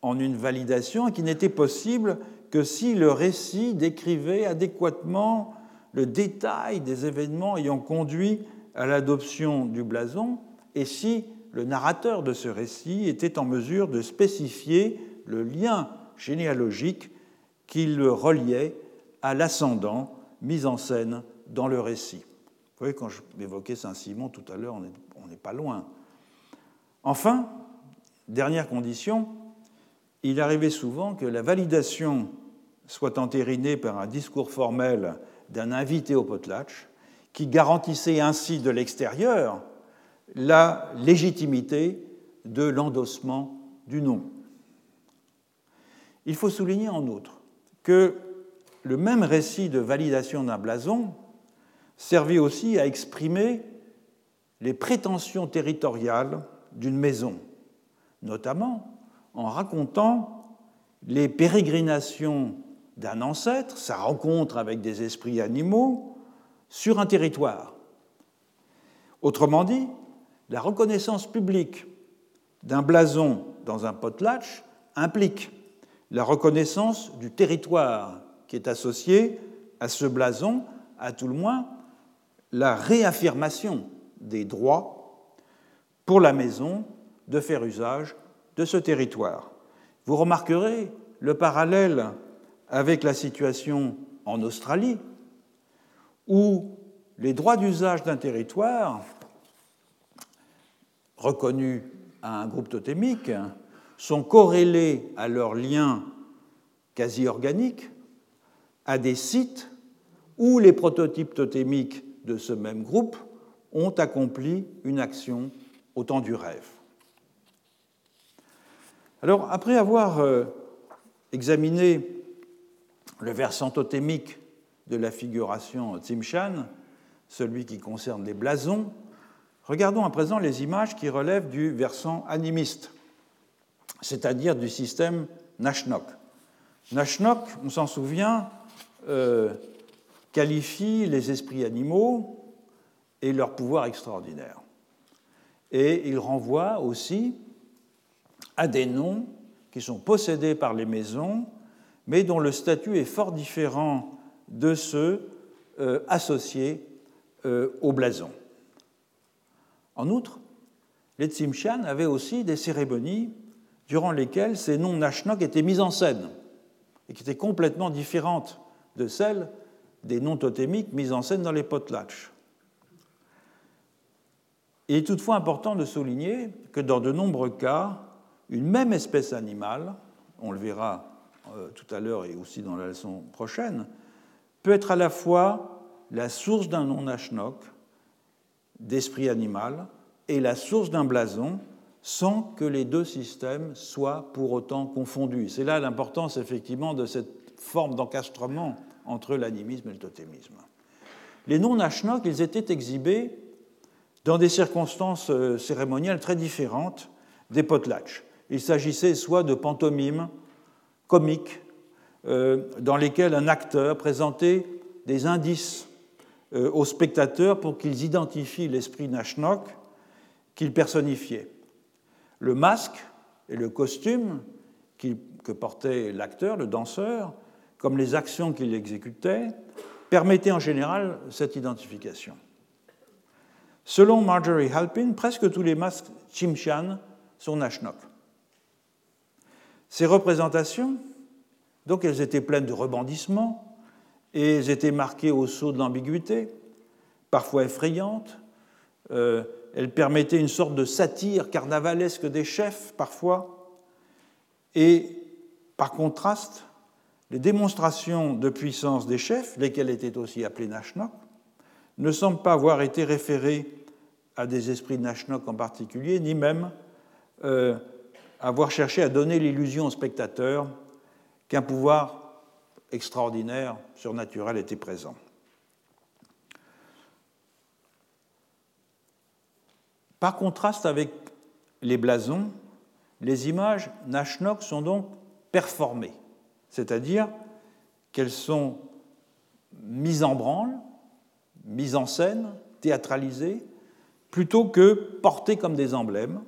en une validation qui n'était possible que si le récit décrivait adéquatement le détail des événements ayant conduit à l'adoption du blason et si le narrateur de ce récit était en mesure de spécifier le lien généalogique qui le reliait à l'ascendant mis en scène dans le récit. Vous voyez, quand je m'évoquais Saint-Simon tout à l'heure, on n'est pas loin. Enfin, dernière condition, il arrivait souvent que la validation soit entérinée par un discours formel d'un invité au potlatch, qui garantissait ainsi de l'extérieur la légitimité de l'endossement du nom. Il faut souligner en outre que le même récit de validation d'un blason servait aussi à exprimer les prétentions territoriales d'une maison, notamment en racontant les pérégrinations d'un ancêtre, sa rencontre avec des esprits animaux, sur un territoire. Autrement dit, la reconnaissance publique d'un blason dans un potlatch implique la reconnaissance du territoire qui est associé à ce blason, à tout le moins la réaffirmation des droits pour la maison de faire usage de ce territoire. Vous remarquerez le parallèle avec la situation en Australie, où les droits d'usage d'un territoire reconnus à un groupe totémique sont corrélés à leurs liens quasi organiques à des sites où les prototypes totémiques de ce même groupe ont accompli une action au du rêve. Alors, après avoir euh, examiné le versant totémique de la figuration Tsimshan, celui qui concerne les blasons, regardons à présent les images qui relèvent du versant animiste, c'est-à-dire du système Nashnok. Nashnok, on s'en souvient, euh, qualifie les esprits animaux et leur pouvoir extraordinaire. Et il renvoie aussi à des noms qui sont possédés par les maisons, mais dont le statut est fort différent de ceux euh, associés euh, au blason. En outre, les Tsimshian avaient aussi des cérémonies durant lesquelles ces noms Nashnok étaient mis en scène et qui étaient complètement différentes de celles des noms totémiques mis en scène dans les potlatches. Il est toutefois important de souligner que dans de nombreux cas, une même espèce animale, on le verra euh, tout à l'heure et aussi dans la leçon prochaine, peut être à la fois la source d'un nom nashnok, d'esprit animal, et la source d'un blason, sans que les deux systèmes soient pour autant confondus. C'est là l'importance effectivement de cette forme d'encastrement entre l'animisme et le totémisme. Les noms nashnok, ils étaient exhibés dans des circonstances euh, cérémoniales très différentes des potlatches. Il s'agissait soit de pantomimes comiques, euh, dans lesquelles un acteur présentait des indices euh, aux spectateurs pour qu'ils identifient l'esprit Nashnok qu'il personnifiait. Le masque et le costume que portait l'acteur, le danseur, comme les actions qu'il exécutait, permettaient en général cette identification. Selon Marjorie Halpin, presque tous les masques Chimshan sont Nashnok. Ces représentations, donc elles étaient pleines de rebondissements et elles étaient marquées au saut de l'ambiguïté, parfois effrayantes. Euh, elles permettaient une sorte de satire carnavalesque des chefs, parfois. Et par contraste, les démonstrations de puissance des chefs, lesquels étaient aussi appelés Nashnok, ne semblent pas avoir été référées à des esprits Nashnok en particulier, ni même euh, avoir cherché à donner l'illusion aux spectateurs qu'un pouvoir extraordinaire, surnaturel était présent. Par contraste avec les blasons, les images Nashnok sont donc performées, c'est-à-dire qu'elles sont mises en branle, mises en scène, théâtralisées, plutôt que portées comme des emblèmes,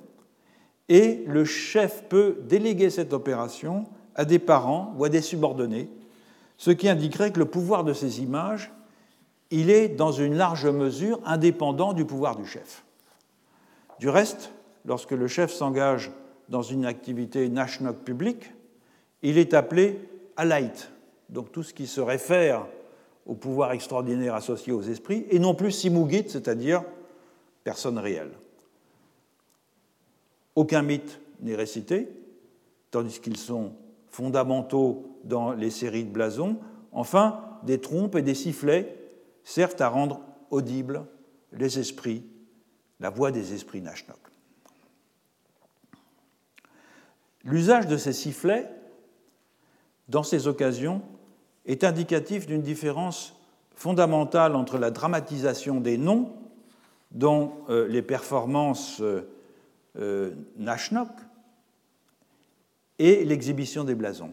et le chef peut déléguer cette opération à des parents ou à des subordonnés, ce qui indiquerait que le pouvoir de ces images, il est dans une large mesure indépendant du pouvoir du chef. Du reste, lorsque le chef s'engage dans une activité nashnok publique, il est appelé alait, donc tout ce qui se réfère au pouvoir extraordinaire associé aux esprits, et non plus simugit, c'est-à-dire personne réelle. Aucun mythe n'est récité, tandis qu'ils sont fondamentaux dans les séries de blasons. Enfin, des trompes et des sifflets servent à rendre audibles les esprits, la voix des esprits Nashnok. L'usage de ces sifflets, dans ces occasions, est indicatif d'une différence fondamentale entre la dramatisation des noms, dont euh, les performances euh, euh, Nashnok et l'exhibition des blasons.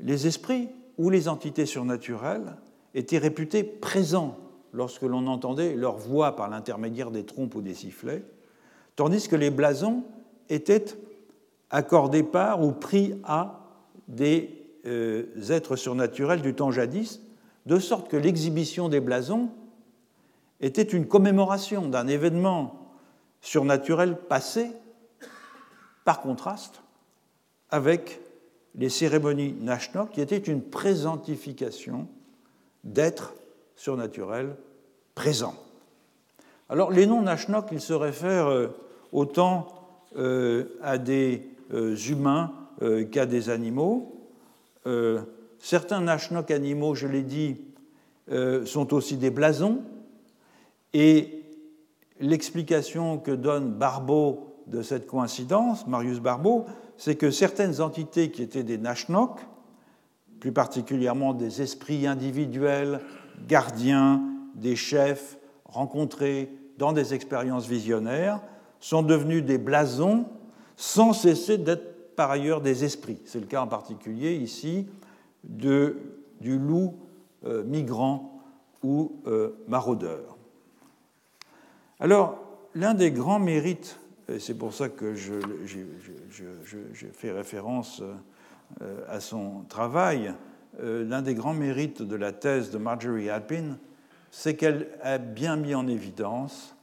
Les esprits ou les entités surnaturelles étaient réputés présents lorsque l'on entendait leur voix par l'intermédiaire des trompes ou des sifflets, tandis que les blasons étaient accordés par ou pris à des euh, êtres surnaturels du temps jadis, de sorte que l'exhibition des blasons était une commémoration d'un événement surnaturel passé, par contraste avec les cérémonies Nashnok, qui étaient une présentification d'êtres surnaturels présents. Alors les noms Nashnok, ils se réfèrent autant à des humains qu'à des animaux. certains Nashnok animaux, je l'ai dit, sont aussi des blasons, et l'explication que donne Barbeau de cette coïncidence, Marius Barbeau, c'est que certaines entités qui étaient des Nashnok, plus particulièrement des esprits individuels, gardiens, des chefs rencontrés dans des expériences visionnaires, sont devenus des blasons sans cesser d'être par ailleurs des esprits. C'est le cas en particulier ici du loup euh, migrant ou euh, maraudeur. Alors, l'un des grands mérites, et c'est pour ça que je, fais référence euh, à son travail, euh, l'un des grands mérites de la thèse de Marjorie Alpin, c'est qu'elle a bien mis en évidence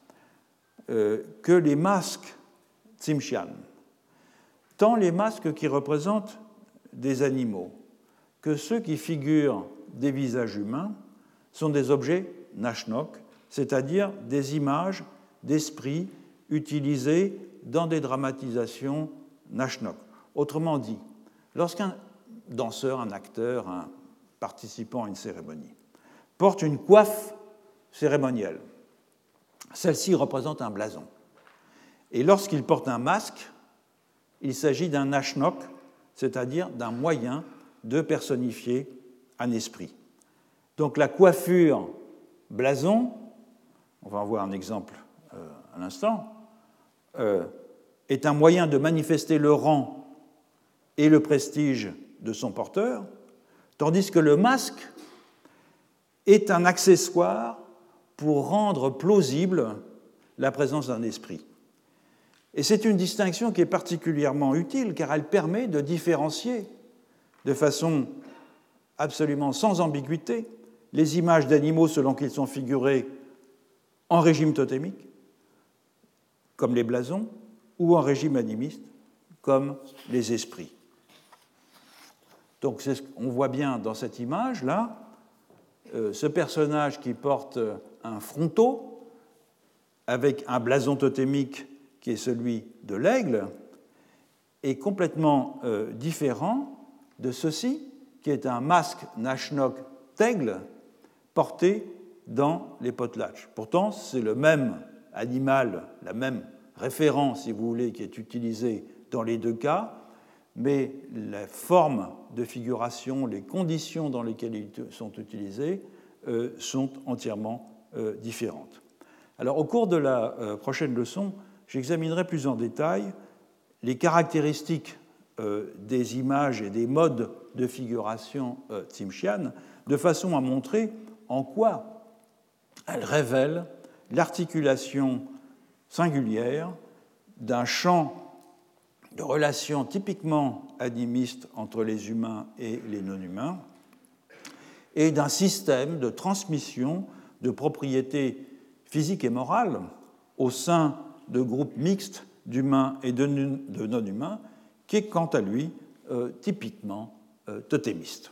euh, que les masques Tsimshian, tant les masques qui représentent des animaux que ceux qui figurent des visages humains, sont des objets Nashnok, c'est-à-dire des images d'esprit utilisées dans des dramatisations Nashnok. Autrement dit, lorsqu'un danseur, un acteur, un participant à une cérémonie porte une coiffe cérémonielle, celle-ci représente un blason. Et lorsqu'il porte un masque, il s'agit d'un Nashnok, c'est-à-dire d'un moyen de personnifier un esprit. Donc la coiffure blason on va en voir un exemple euh, à l'instant, euh, est un moyen de manifester le rang et le prestige de son porteur, tandis que le masque est un accessoire pour rendre plausible la présence d'un esprit. Et c'est une distinction qui est particulièrement utile car elle permet de différencier de façon absolument sans ambiguïté les images d'animaux selon qu'ils sont figurés en régime totémique, comme les blasons, ou en régime animiste, comme les esprits. Donc on voit bien dans cette image-là euh, ce personnage qui porte un fronteau avec un blason totémique qui est celui de l'aigle est complètement euh, différent de ceci qui est un masque Nashnok d'aigle porté dans les potlatches. Pourtant, c'est le même animal, la même référence, si vous voulez, qui est utilisée dans les deux cas, mais la forme de figuration, les conditions dans lesquelles ils sont utilisés euh, sont entièrement euh, différentes. Alors, au cours de la euh, prochaine leçon, j'examinerai plus en détail les caractéristiques des images et des modes de figuration Tsimshian, de façon à montrer en quoi elle révèle l'articulation singulière d'un champ de relations typiquement animistes entre les humains et les non-humains, et d'un système de transmission de propriétés physiques et morales au sein de groupes mixtes d'humains et de non-humains, qui est quant à lui euh, typiquement euh, totémiste.